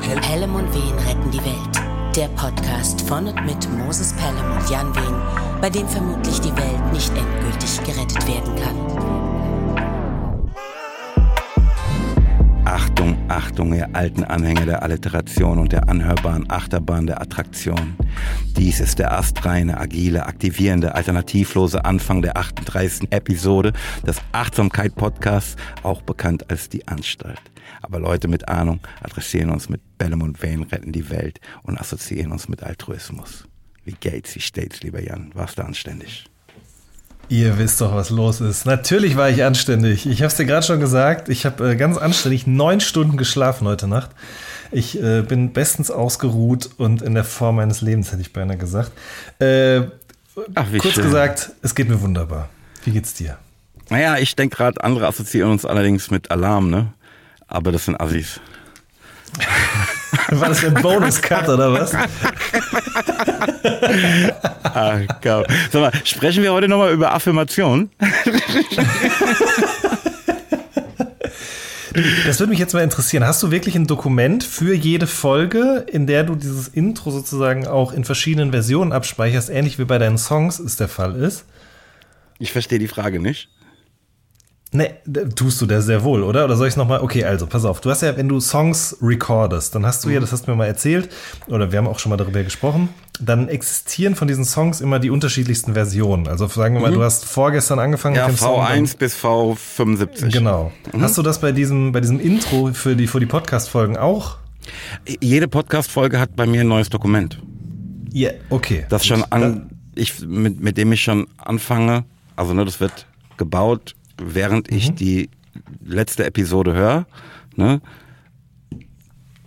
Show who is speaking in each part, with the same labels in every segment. Speaker 1: Pelham und Wehen retten die Welt. Der Podcast von und mit Moses Pelham und Jan Wehen, bei dem vermutlich die Welt nicht endgültig gerettet werden kann.
Speaker 2: Achtung, ihr alten Anhänger der Alliteration und der anhörbaren Achterbahn der Attraktion. Dies ist der astreine, agile, aktivierende, alternativlose Anfang der 38. Episode des Achtsamkeit-Podcasts, auch bekannt als die Anstalt. Aber Leute mit Ahnung adressieren uns mit Bellum und Wayne retten die Welt und assoziieren uns mit Altruismus. Wie Gates, wie States, lieber Jan, warst du anständig.
Speaker 3: Ihr wisst doch, was los ist. Natürlich war ich anständig. Ich habe es dir gerade schon gesagt. Ich habe äh, ganz anständig neun Stunden geschlafen heute Nacht. Ich äh, bin bestens ausgeruht und in der Form meines Lebens, hätte ich beinahe gesagt. Äh, Ach, kurz schön. gesagt, es geht mir wunderbar. Wie geht's dir?
Speaker 2: Naja, ich denke gerade, andere assoziieren uns allerdings mit Alarm, ne? Aber das sind Assis.
Speaker 3: War das der Bonus-Cut oder was?
Speaker 2: Ach, ah, komm. Sag mal, sprechen wir heute nochmal über Affirmation?
Speaker 3: Das würde mich jetzt mal interessieren. Hast du wirklich ein Dokument für jede Folge, in der du dieses Intro sozusagen auch in verschiedenen Versionen abspeicherst, ähnlich wie bei deinen Songs es der Fall ist?
Speaker 2: Ich verstehe die Frage nicht.
Speaker 3: Ne, tust du das sehr wohl, oder? Oder soll ich nochmal? Okay, also, pass auf. Du hast ja, wenn du Songs recordest, dann hast du ja, mhm. das hast du mir mal erzählt, oder wir haben auch schon mal darüber gesprochen, dann existieren von diesen Songs immer die unterschiedlichsten Versionen. Also sagen wir mal, mhm. du hast vorgestern angefangen ja, mit
Speaker 2: dem V1 Song, bis V75.
Speaker 3: Genau. Mhm. Hast du das bei diesem, bei diesem Intro für die, für die Podcast-Folgen auch?
Speaker 2: Jede Podcast-Folge hat bei mir ein neues Dokument. Ja, yeah. okay. Das schon an, ich, mit, mit dem ich schon anfange, also ne, das wird gebaut während ich mhm. die letzte Episode höre, ne,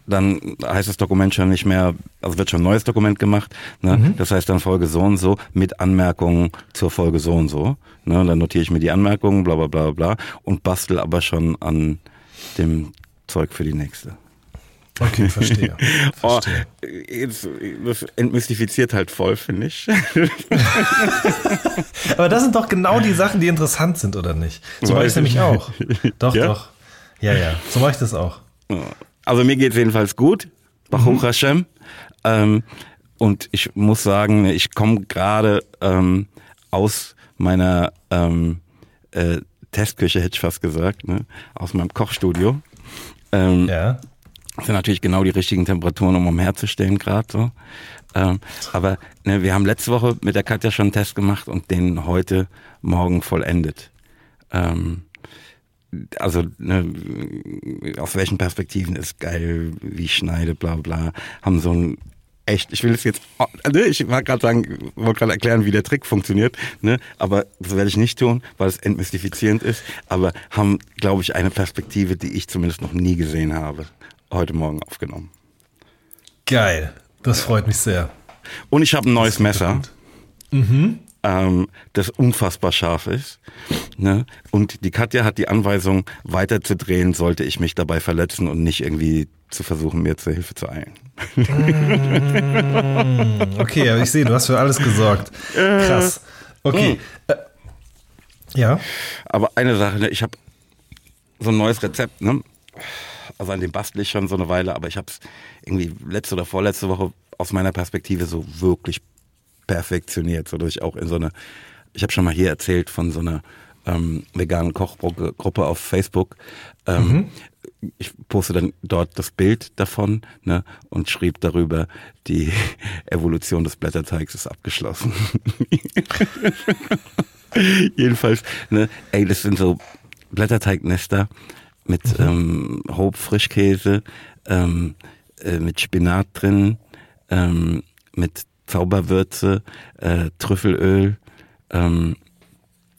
Speaker 2: dann heißt das Dokument schon nicht mehr, also wird schon ein neues Dokument gemacht. Ne? Mhm. Das heißt dann Folge so und so mit Anmerkungen zur Folge so und so. Ne? Dann notiere ich mir die Anmerkungen, bla bla bla bla und bastel aber schon an dem Zeug für die nächste. Okay,
Speaker 3: verstehe. Oh, verstehe. Oh, jetzt,
Speaker 2: das entmystifiziert halt voll, finde ich.
Speaker 3: Aber das sind doch genau die Sachen, die interessant sind, oder nicht? So mache ich es nämlich auch. Doch, ja? doch. Ja, ja, so mache ich das auch. Oh.
Speaker 2: Also mir geht es jedenfalls gut. Baruch mhm. Hashem. Ähm, und ich muss sagen, ich komme gerade ähm, aus meiner ähm, äh, Testküche, hätte ich fast gesagt, ne? aus meinem Kochstudio. Ähm, ja. Das sind natürlich genau die richtigen Temperaturen, um umherzustellen gerade so. Ähm, aber ne, wir haben letzte Woche mit der Katja schon einen Test gemacht und den heute Morgen vollendet. Ähm, also ne, aus welchen Perspektiven ist geil, wie ich schneide, bla bla, haben so ein echt, ich will es jetzt, also ich mag gerade sagen, wollte gerade erklären, wie der Trick funktioniert, ne? aber das werde ich nicht tun, weil es entmystifizierend ist, aber haben, glaube ich, eine Perspektive, die ich zumindest noch nie gesehen habe heute Morgen aufgenommen.
Speaker 3: Geil, das freut mich sehr.
Speaker 2: Und ich habe ein neues Messer, mhm. mhm. ähm, das unfassbar scharf ist. Ne? Und die Katja hat die Anweisung, weiter zu drehen, sollte ich mich dabei verletzen und nicht irgendwie zu versuchen, mir zur Hilfe zu eilen. Mm,
Speaker 3: okay, aber ich sehe, du hast für alles gesorgt. Krass. Okay.
Speaker 2: Mm. Äh, ja. Aber eine Sache, ne? ich habe so ein neues Rezept, ne? also an dem bastel ich schon so eine Weile, aber ich habe es irgendwie letzte oder vorletzte Woche aus meiner Perspektive so wirklich perfektioniert, sodass ich auch in so eine, ich habe schon mal hier erzählt von so einer ähm, veganen Kochgruppe auf Facebook. Ähm, mhm. Ich poste dann dort das Bild davon ne, und schrieb darüber, die Evolution des Blätterteigs ist abgeschlossen. Jedenfalls, ne, ey, das sind so Blätterteignester, mit mhm. ähm, Hope ähm, äh, mit Spinat drin, ähm, mit Zauberwürze, äh, Trüffelöl. Ähm,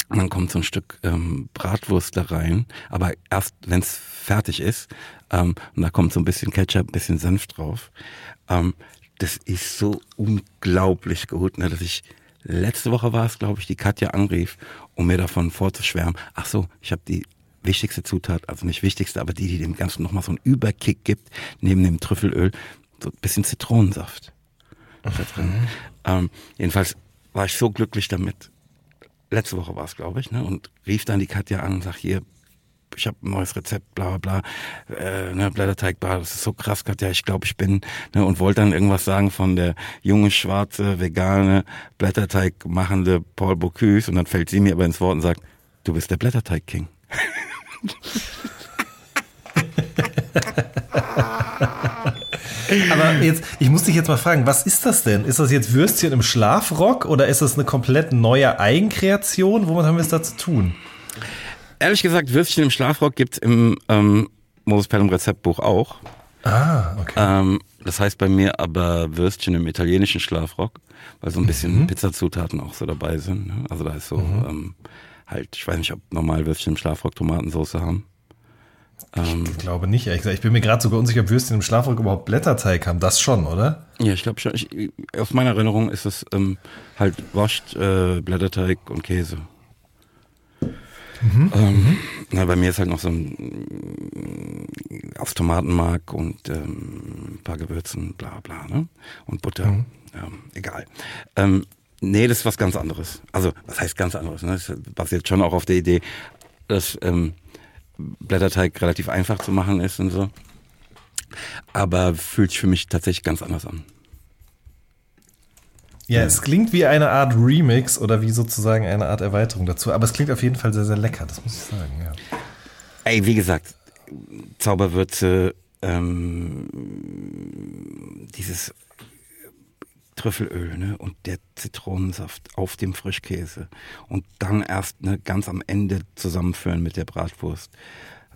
Speaker 2: dann kommt so ein Stück ähm, Bratwurst da rein, aber erst wenn es fertig ist. Ähm, und da kommt so ein bisschen Ketchup, ein bisschen Senf drauf. Ähm, das ist so unglaublich gut, ne, dass ich letzte Woche war es, glaube ich, die Katja anrief, um mir davon vorzuschwärmen. Ach so, ich habe die wichtigste Zutat, also nicht wichtigste, aber die, die dem Ganzen nochmal so einen Überkick gibt, neben dem Trüffelöl, so ein bisschen Zitronensaft. Da drin. Mhm. Ähm, jedenfalls war ich so glücklich damit. Letzte Woche war es, glaube ich, ne? und rief dann die Katja an und sagte, hier, ich habe ein neues Rezept, bla bla bla, äh, ne, Blätterteigbar, das ist so krass, Katja, ich glaube, ich bin, ne, und wollte dann irgendwas sagen von der junge, schwarze, vegane, Blätterteig machende Paul Bocuse und dann fällt sie mir aber ins Wort und sagt, du bist der Blätterteig-King.
Speaker 3: Aber jetzt, ich muss dich jetzt mal fragen, was ist das denn? Ist das jetzt Würstchen im Schlafrock oder ist das eine komplett neue Eigenkreation? Womit haben wir es da zu tun?
Speaker 2: Ehrlich gesagt, Würstchen im Schlafrock gibt es im ähm, Moses Pelham Rezeptbuch auch. Ah, okay. Ähm, das heißt bei mir aber Würstchen im italienischen Schlafrock, weil so ein bisschen mhm. Pizzazutaten auch so dabei sind. Ne? Also da ist so mhm. ähm, halt, ich weiß nicht, ob normal Würstchen im Schlafrock Tomatensauce haben.
Speaker 3: Ähm, ich glaube nicht, ehrlich gesagt. Ich bin mir gerade sogar unsicher, ob Würstchen im Schlafrock überhaupt Blätterteig haben. Das schon, oder?
Speaker 2: Ja, ich glaube schon. Ich, aus meiner Erinnerung ist es ähm, halt wascht äh, Blätterteig und Käse. Mhm. Ähm, mhm. na, bei mir ist halt noch so ein auf Tomatenmark und ähm, ein paar Gewürzen, bla bla, ne? Und Butter. Mhm. Ja, ähm, egal. Ähm, Nee, das ist was ganz anderes. Also, was heißt ganz anderes? Ne? Das basiert schon auch auf der Idee, dass ähm, Blätterteig relativ einfach zu machen ist und so. Aber fühlt sich für mich tatsächlich ganz anders an.
Speaker 3: Ja, ja, es klingt wie eine Art Remix oder wie sozusagen eine Art Erweiterung dazu. Aber es klingt auf jeden Fall sehr, sehr lecker, das muss ich sagen. Ja.
Speaker 2: Ey, wie gesagt, Zauberwürze, ähm, dieses Trüffelöl ne? und der Zitronensaft auf dem Frischkäse und dann erst ne, ganz am Ende zusammenführen mit der Bratwurst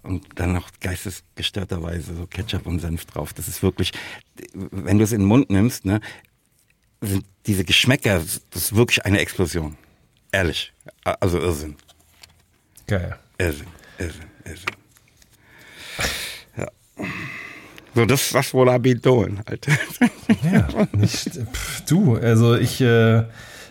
Speaker 2: und dann noch geistesgestörterweise so Ketchup und Senf drauf. Das ist wirklich, wenn du es in den Mund nimmst, ne, sind diese Geschmäcker, das ist wirklich eine Explosion. Ehrlich. Also Irrsinn. Geil. Irrsinn, Irrsinn, Irrsinn.
Speaker 3: Ja.
Speaker 2: So, das was wohl Abidon
Speaker 3: halt. Ja, nicht, pff, du, also ich, äh,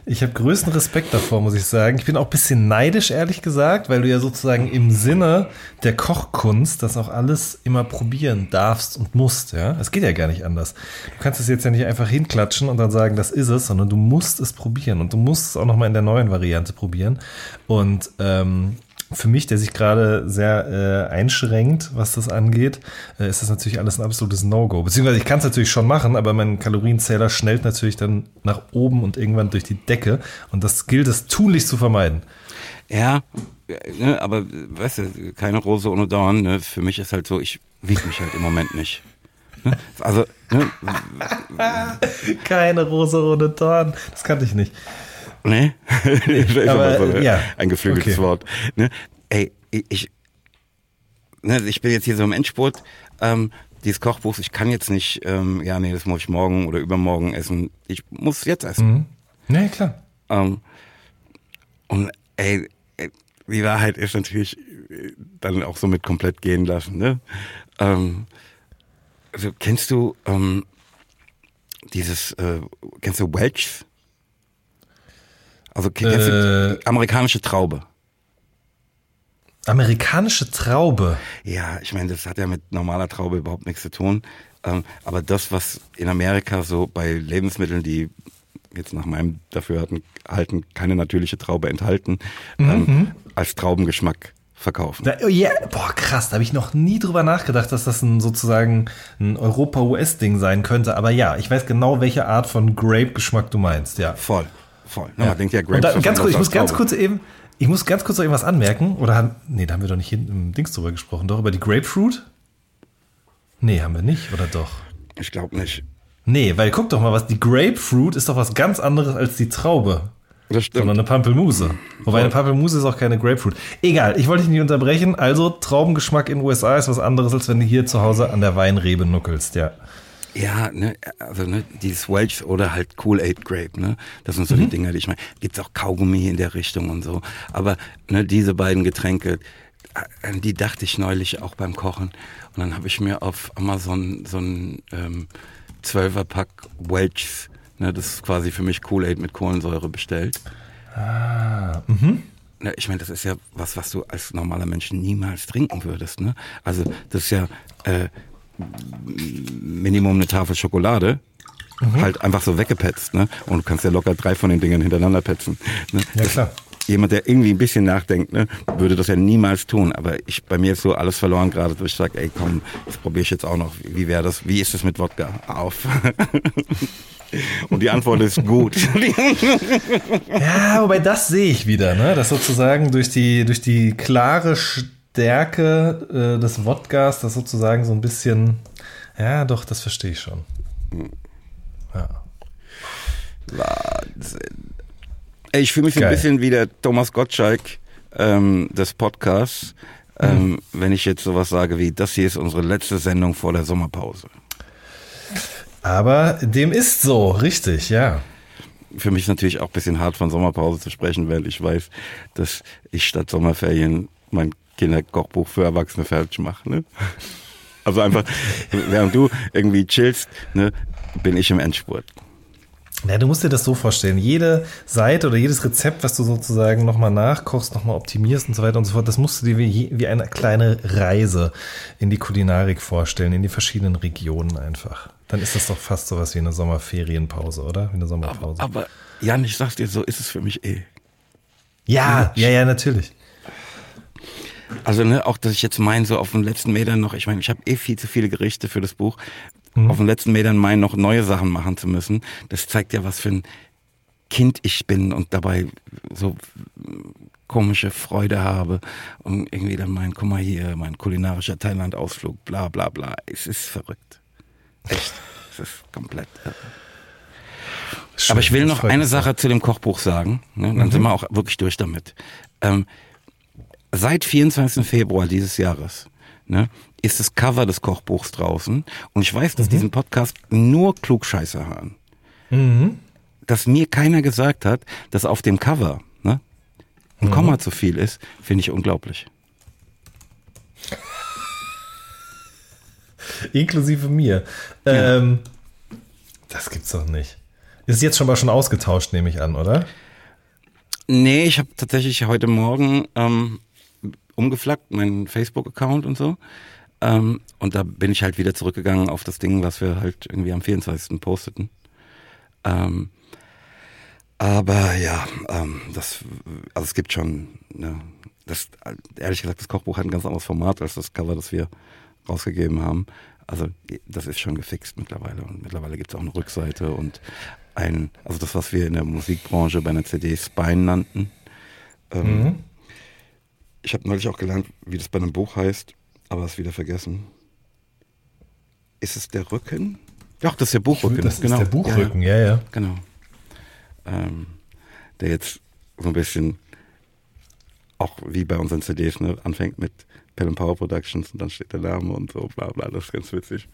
Speaker 3: ich habe größten Respekt davor, muss ich sagen. Ich bin auch ein bisschen neidisch, ehrlich gesagt, weil du ja sozusagen im Sinne der Kochkunst das auch alles immer probieren darfst und musst, ja. Es geht ja gar nicht anders. Du kannst es jetzt ja nicht einfach hinklatschen und dann sagen, das ist es, sondern du musst es probieren und du musst es auch nochmal in der neuen Variante probieren. Und ähm, für mich, der sich gerade sehr äh, einschränkt, was das angeht, äh, ist das natürlich alles ein absolutes No-Go. Beziehungsweise ich kann es natürlich schon machen, aber mein Kalorienzähler schnellt natürlich dann nach oben und irgendwann durch die Decke. Und das gilt es tunlich zu vermeiden.
Speaker 2: Ja, äh, ne, aber weißt du, keine Rose ohne Dorn. Ne? Für mich ist halt so, ich wiege mich halt im Moment nicht.
Speaker 3: Ne? Also, ne? keine Rose ohne Dorn. Das kannte ich nicht.
Speaker 2: Ne? Aber, so ne? ja. Ein geflügeltes okay. Wort. Ne? Ey, ich, ne, ich bin jetzt hier so im Endspurt ähm, dieses Kochbuchs. Ich kann jetzt nicht, ähm, ja, nee, das muss ich morgen oder übermorgen essen. Ich muss jetzt essen. Mhm.
Speaker 3: Nee, klar.
Speaker 2: Ähm, und ey, äh, die Wahrheit ist natürlich äh, dann auch so mit komplett gehen lassen. Ne? Ähm, also kennst du ähm, dieses, äh, kennst du Welch's? Also kennst äh, du amerikanische Traube?
Speaker 3: Amerikanische Traube?
Speaker 2: Ja, ich meine, das hat ja mit normaler Traube überhaupt nichts zu tun. Ähm, aber das, was in Amerika so bei Lebensmitteln, die jetzt nach meinem Dafürhalten keine natürliche Traube enthalten, ähm, mhm. ähm, als Traubengeschmack verkaufen. Da,
Speaker 3: oh yeah. Boah, krass, da habe ich noch nie drüber nachgedacht, dass das ein, sozusagen ein Europa-US-Ding sein könnte. Aber ja, ich weiß genau, welche Art von Grape-Geschmack du meinst, ja.
Speaker 2: Voll voll. Ne,
Speaker 3: ja. Man denkt ja, Grapes. Da, ganz kurz, ich muss ganz kurz eben, ich muss ganz kurz noch irgendwas anmerken. Oder haben, nee, da haben wir doch nicht hinten im Dings drüber gesprochen. Doch, über die Grapefruit? Nee, haben wir nicht, oder doch?
Speaker 2: Ich glaube nicht.
Speaker 3: Nee, weil guck doch mal, was die Grapefruit ist doch was ganz anderes als die Traube.
Speaker 2: Das stimmt. Sondern
Speaker 3: eine Pampelmuse. Wobei eine Pampelmuse ist auch keine Grapefruit. Egal, ich wollte dich nicht unterbrechen. Also, Traubengeschmack in den USA ist was anderes, als wenn du hier zu Hause an der Weinrebe nuckelst, ja.
Speaker 2: Ja, ne, also ne, dieses Welch oder halt Kool-Aid Grape, ne? Das sind so mhm. die Dinger, die ich meine. Gibt es auch Kaugummi in der Richtung und so. Aber ne, diese beiden Getränke, an äh, die dachte ich neulich auch beim Kochen. Und dann habe ich mir auf Amazon so ein ähm, 12er Pack Welchs, ne, das ist quasi für mich Kool-Aid mit Kohlensäure bestellt. Ah, mhm ne, ich meine, das ist ja was, was du als normaler Mensch niemals trinken würdest. Ne? Also das ist ja äh, Minimum eine Tafel Schokolade. Mhm. Halt einfach so weggepetzt, ne? Und du kannst ja locker drei von den Dingern hintereinander petzen. Ne? Ja, klar jemand, der irgendwie ein bisschen nachdenkt, ne, würde das ja niemals tun. Aber ich, bei mir ist so alles verloren gerade, dass ich sage, ey, komm, das probiere ich jetzt auch noch. Wie wäre das? Wie ist es mit Wodka? Auf. Und die Antwort ist gut.
Speaker 3: ja, wobei das sehe ich wieder, ne? dass sozusagen durch die, durch die klare St Stärke äh, des Wodkas, das sozusagen so ein bisschen. Ja, doch, das verstehe ich schon.
Speaker 2: Ja. Wahnsinn. Ich fühle mich Geil. ein bisschen wie der Thomas Gottschalk ähm, des Podcasts, ähm, mhm. wenn ich jetzt sowas sage wie, das hier ist unsere letzte Sendung vor der Sommerpause.
Speaker 3: Aber dem ist so, richtig, ja.
Speaker 2: Für mich natürlich auch ein bisschen hart von Sommerpause zu sprechen, weil ich weiß, dass ich statt Sommerferien mein Kinderkochbuch für Erwachsene fertig mache. Ne? Also einfach, während du irgendwie chillst, ne, bin ich im Endspurt.
Speaker 3: Ja, du musst dir das so vorstellen. Jede Seite oder jedes Rezept, was du sozusagen nochmal nachkochst, nochmal optimierst und so weiter und so fort, das musst du dir wie, wie eine kleine Reise in die Kulinarik vorstellen, in die verschiedenen Regionen einfach. Dann ist das doch fast sowas wie eine Sommerferienpause, oder? Wie eine Sommerpause.
Speaker 2: Aber, aber Jan, ich sag's dir, so ist es für mich eh.
Speaker 3: Ja, ja, ja, natürlich.
Speaker 2: Also ne, auch, dass ich jetzt meine, so auf den letzten Metern noch, ich meine, ich habe eh viel zu viele Gerichte für das Buch, mhm. auf den letzten Metern meinen, noch neue Sachen machen zu müssen. Das zeigt ja, was für ein Kind ich bin und dabei so komische Freude habe und irgendwie dann mein, guck mal hier, mein kulinarischer Thailand-Ausflug, bla bla bla. Es ist verrückt. Echt. es ist komplett Schön, Aber ich will noch eine Sache zu dem Kochbuch sagen. Ne? Dann mhm. sind wir auch wirklich durch damit. Ähm, seit 24. Februar dieses Jahres ne, ist das Cover des Kochbuchs draußen. Und ich weiß, dass mhm. diesen Podcast nur Klugscheißer haben. Mhm. Dass mir keiner gesagt hat, dass auf dem Cover ne, ein mhm. Komma zu viel ist, finde ich unglaublich.
Speaker 3: Inklusive mir. Ja. Ähm, das gibt's doch nicht. Ist jetzt schon mal schon ausgetauscht, nehme ich an, oder?
Speaker 2: Nee, ich habe tatsächlich heute Morgen ähm, umgeflaggt, meinen Facebook-Account und so. Ähm, und da bin ich halt wieder zurückgegangen auf das Ding, was wir halt irgendwie am 24. posteten. Ähm, aber ja, ähm, das, also es gibt schon, ne, das, ehrlich gesagt, das Kochbuch hat ein ganz anderes Format als das Cover, das wir rausgegeben haben. Also das ist schon gefixt mittlerweile. Und mittlerweile gibt es auch eine Rückseite und ein, also das, was wir in der Musikbranche bei einer CD Spine nannten, ähm, mhm. Ich habe neulich auch gelernt, wie das bei einem Buch heißt, aber es wieder vergessen. Ist es der Rücken? Doch, das ist der Buchrücken. Will, das genau. ist der Buchrücken, ja, ja. ja. Genau. Ähm, der jetzt so ein bisschen, auch wie bei unseren CDs, ne, anfängt mit Pen Power Productions und dann steht der Name und so, bla bla, das ist ganz witzig.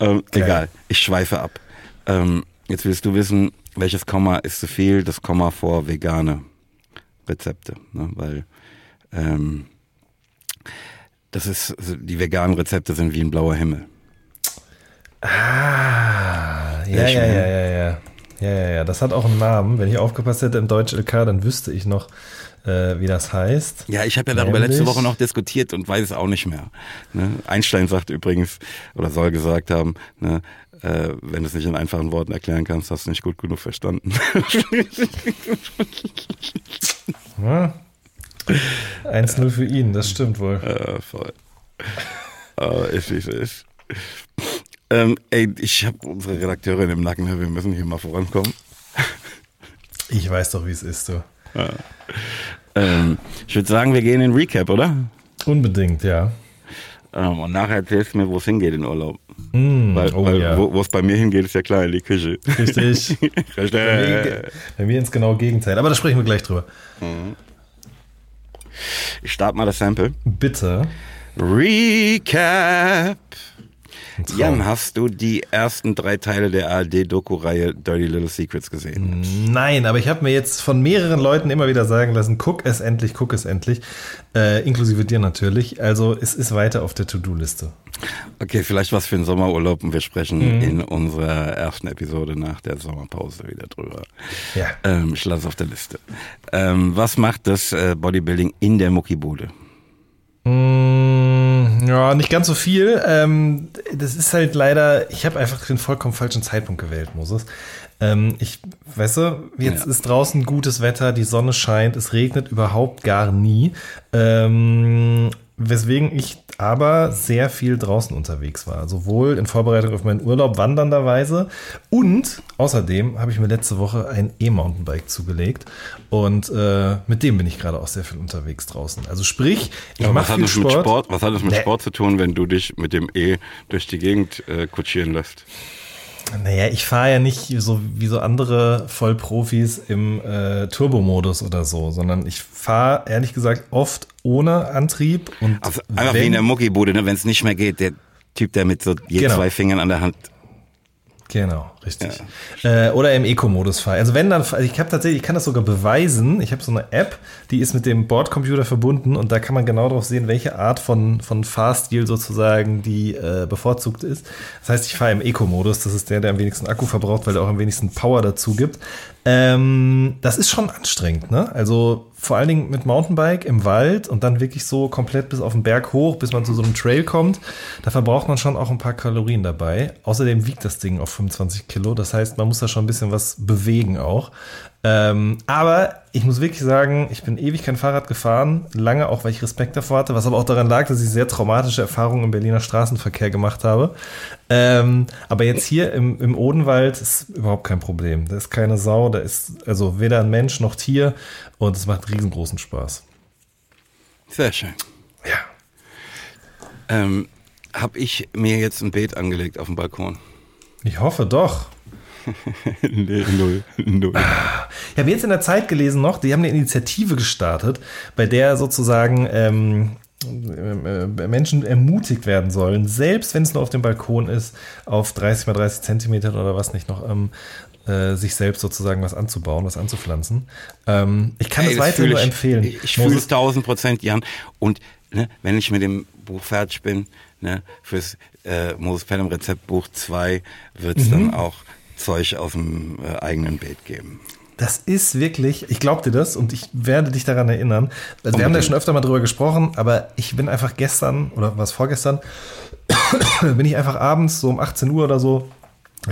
Speaker 2: ähm, egal, ich schweife ab. Ähm, jetzt willst du wissen, welches Komma ist zu viel? Das Komma vor vegane Rezepte, ne? weil ähm, das ist, also die veganen Rezepte sind wie ein blauer Himmel.
Speaker 3: Ah, ja, ja, ja, ja, ja. Ja, ja, ja. Das hat auch einen Namen. Wenn ich aufgepasst hätte im Deutsch LK, dann wüsste ich noch, äh, wie das heißt.
Speaker 2: Ja, ich habe ja darüber Nämlich, letzte Woche noch diskutiert und weiß es auch nicht mehr. Ne? Einstein sagt übrigens, oder soll gesagt haben, ne, äh, wenn du es nicht in einfachen Worten erklären kannst, hast du nicht gut genug verstanden.
Speaker 3: ja. 1-0 für ihn, das stimmt wohl.
Speaker 2: Ja, voll. Aber ah, ich, ich, ich. Ähm, ey, ich habe unsere Redakteurin im Nacken, ne? wir müssen hier mal vorankommen.
Speaker 3: Ich weiß doch, wie es ist, du.
Speaker 2: Ja. Ähm, ich würde sagen, wir gehen in Recap, oder?
Speaker 3: Unbedingt,
Speaker 2: ja. Ähm, und nachher erzählst du mir, wo es hingeht in Urlaub. Mm, weil, oh, weil, ja. Wo es bei mir hingeht, ist ja klar, in die Küche.
Speaker 3: Richtig. bei, mir, bei, mir, ins genaue Gegenteil. Aber da sprechen wir gleich drüber.
Speaker 2: Mhm. Ich starte mal das Sample.
Speaker 3: Bitte.
Speaker 2: Recap. Jan, hast du die ersten drei Teile der ARD-Doku-Reihe Dirty Little Secrets gesehen?
Speaker 3: Nein, aber ich habe mir jetzt von mehreren Leuten immer wieder sagen lassen, guck es endlich, guck es endlich. Äh, inklusive dir natürlich. Also es ist weiter auf der To-Do-Liste.
Speaker 2: Okay, vielleicht was für einen Sommerurlaub und wir sprechen mhm. in unserer ersten Episode nach der Sommerpause wieder drüber. Ja. Ähm, ich lasse auf der Liste. Ähm, was macht das äh, Bodybuilding in der Muckibude?
Speaker 3: Mm, ja, nicht ganz so viel. Ähm, das ist halt leider, ich habe einfach den vollkommen falschen Zeitpunkt gewählt, Moses. Ähm, ich, weißt jetzt ja. ist draußen gutes Wetter, die Sonne scheint, es regnet überhaupt gar nie. Ähm, Weswegen ich aber sehr viel draußen unterwegs war. Sowohl in Vorbereitung auf meinen Urlaub wandernderweise und außerdem habe ich mir letzte Woche ein E-Mountainbike zugelegt und äh, mit dem bin ich gerade auch sehr viel unterwegs draußen. Also sprich, ich ja, mache viel Sport. Sport.
Speaker 2: Was hat das mit Sport zu tun, wenn du dich mit dem E durch die Gegend äh, kutschieren lässt?
Speaker 3: Naja, ich fahre ja nicht so wie so andere Vollprofis im äh, Turbo-Modus oder so, sondern ich fahre ehrlich gesagt oft ohne Antrieb und.
Speaker 2: Auf, einfach wenn, wie in der Muckibude, ne? wenn es nicht mehr geht, der Typ, der mit so je genau. zwei Fingern an der Hand.
Speaker 3: Genau. Richtig. Ja. Äh, oder im Eco-Modus fahren. Also wenn dann, also ich habe tatsächlich, ich kann das sogar beweisen. Ich habe so eine App, die ist mit dem Bordcomputer verbunden und da kann man genau darauf sehen, welche Art von, von Fahrstil sozusagen die äh, bevorzugt ist. Das heißt, ich fahre im Eco-Modus. Das ist der, der am wenigsten Akku verbraucht, weil er auch am wenigsten Power dazu gibt. Ähm, das ist schon anstrengend, ne? Also vor allen Dingen mit Mountainbike im Wald und dann wirklich so komplett bis auf den Berg hoch, bis man zu so einem Trail kommt. Da verbraucht man schon auch ein paar Kalorien dabei. Außerdem wiegt das Ding auf 25 Kilogramm. Kilo. Das heißt, man muss da schon ein bisschen was bewegen auch. Ähm, aber ich muss wirklich sagen, ich bin ewig kein Fahrrad gefahren, lange auch, weil ich Respekt davor hatte, was aber auch daran lag, dass ich sehr traumatische Erfahrungen im Berliner Straßenverkehr gemacht habe. Ähm, aber jetzt hier im, im Odenwald ist überhaupt kein Problem. Da ist keine Sau, da ist also weder ein Mensch noch Tier und es macht riesengroßen Spaß.
Speaker 2: Sehr schön. Ja. Ähm, Habe ich mir jetzt ein Beet angelegt auf dem Balkon?
Speaker 3: Ich hoffe doch. nee, null. null. Ich habe jetzt in der Zeit gelesen noch, die haben eine Initiative gestartet, bei der sozusagen ähm, ähm äh, Menschen ermutigt werden sollen, selbst wenn es nur auf dem Balkon ist, auf 30 mal 30 Zentimeter oder was nicht noch, ähm, äh, sich selbst sozusagen was anzubauen, was anzupflanzen. Ähm, ich kann es hey, weiter nur empfehlen.
Speaker 2: Ich, ich fühle es tausend Prozent, Jan. Und ne, wenn ich mit dem Buch fertig bin, ne, fürs äh, Moses Pelham Rezeptbuch 2 wird es mhm. dann auch Zeug aus dem äh, eigenen Beet geben.
Speaker 3: Das ist wirklich, ich glaub dir das und ich werde dich daran erinnern. Also wir haben ja schon öfter mal drüber gesprochen, aber ich bin einfach gestern oder was vorgestern, bin ich einfach abends so um 18 Uhr oder so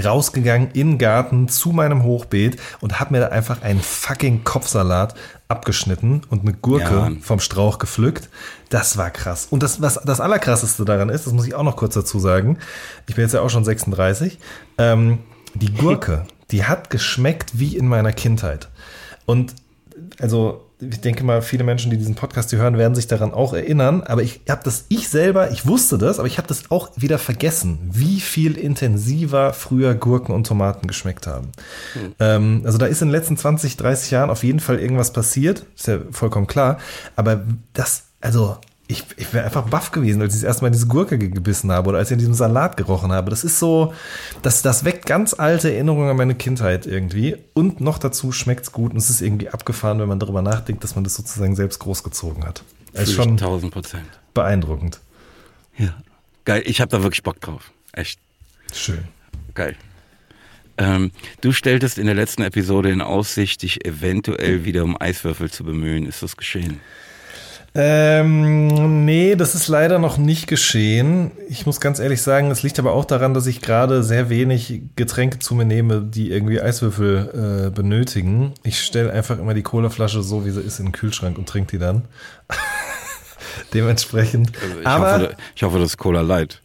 Speaker 3: rausgegangen in den Garten zu meinem Hochbeet und habe mir da einfach einen fucking Kopfsalat abgeschnitten und eine Gurke ja, vom Strauch gepflückt. Das war krass. Und das, was das Allerkrasseste daran ist, das muss ich auch noch kurz dazu sagen, ich bin jetzt ja auch schon 36, ähm, die Gurke, die hat geschmeckt wie in meiner Kindheit. Und also ich denke mal, viele Menschen, die diesen Podcast hier hören, werden sich daran auch erinnern. Aber ich habe das, ich selber, ich wusste das, aber ich habe das auch wieder vergessen, wie viel intensiver früher Gurken und Tomaten geschmeckt haben. Hm. Ähm, also da ist in den letzten 20, 30 Jahren auf jeden Fall irgendwas passiert, ist ja vollkommen klar. Aber das, also ich, ich wäre einfach baff gewesen, als ich das erste erstmal diese Gurke gebissen habe oder als ich in diesem Salat gerochen habe. Das ist so, das, das weckt ganz alte Erinnerungen an meine Kindheit irgendwie. Und noch dazu schmeckt es gut und es ist irgendwie abgefahren, wenn man darüber nachdenkt, dass man das sozusagen selbst großgezogen hat. Das also ist schon 1000 Prozent. Beeindruckend.
Speaker 2: Ja, geil. Ich habe da wirklich Bock drauf. Echt. Schön. Geil. Ähm, du stelltest in der letzten Episode in Aussicht, dich eventuell wieder um Eiswürfel zu bemühen. Ist das geschehen?
Speaker 3: Ähm, nee, das ist leider noch nicht geschehen. Ich muss ganz ehrlich sagen, es liegt aber auch daran, dass ich gerade sehr wenig Getränke zu mir nehme, die irgendwie Eiswürfel äh, benötigen. Ich stelle einfach immer die Colaflasche so, wie sie ist, in den Kühlschrank und trinke die dann. Dementsprechend. Also
Speaker 2: ich,
Speaker 3: aber,
Speaker 2: hoffe, ich hoffe, das ist Cola Light.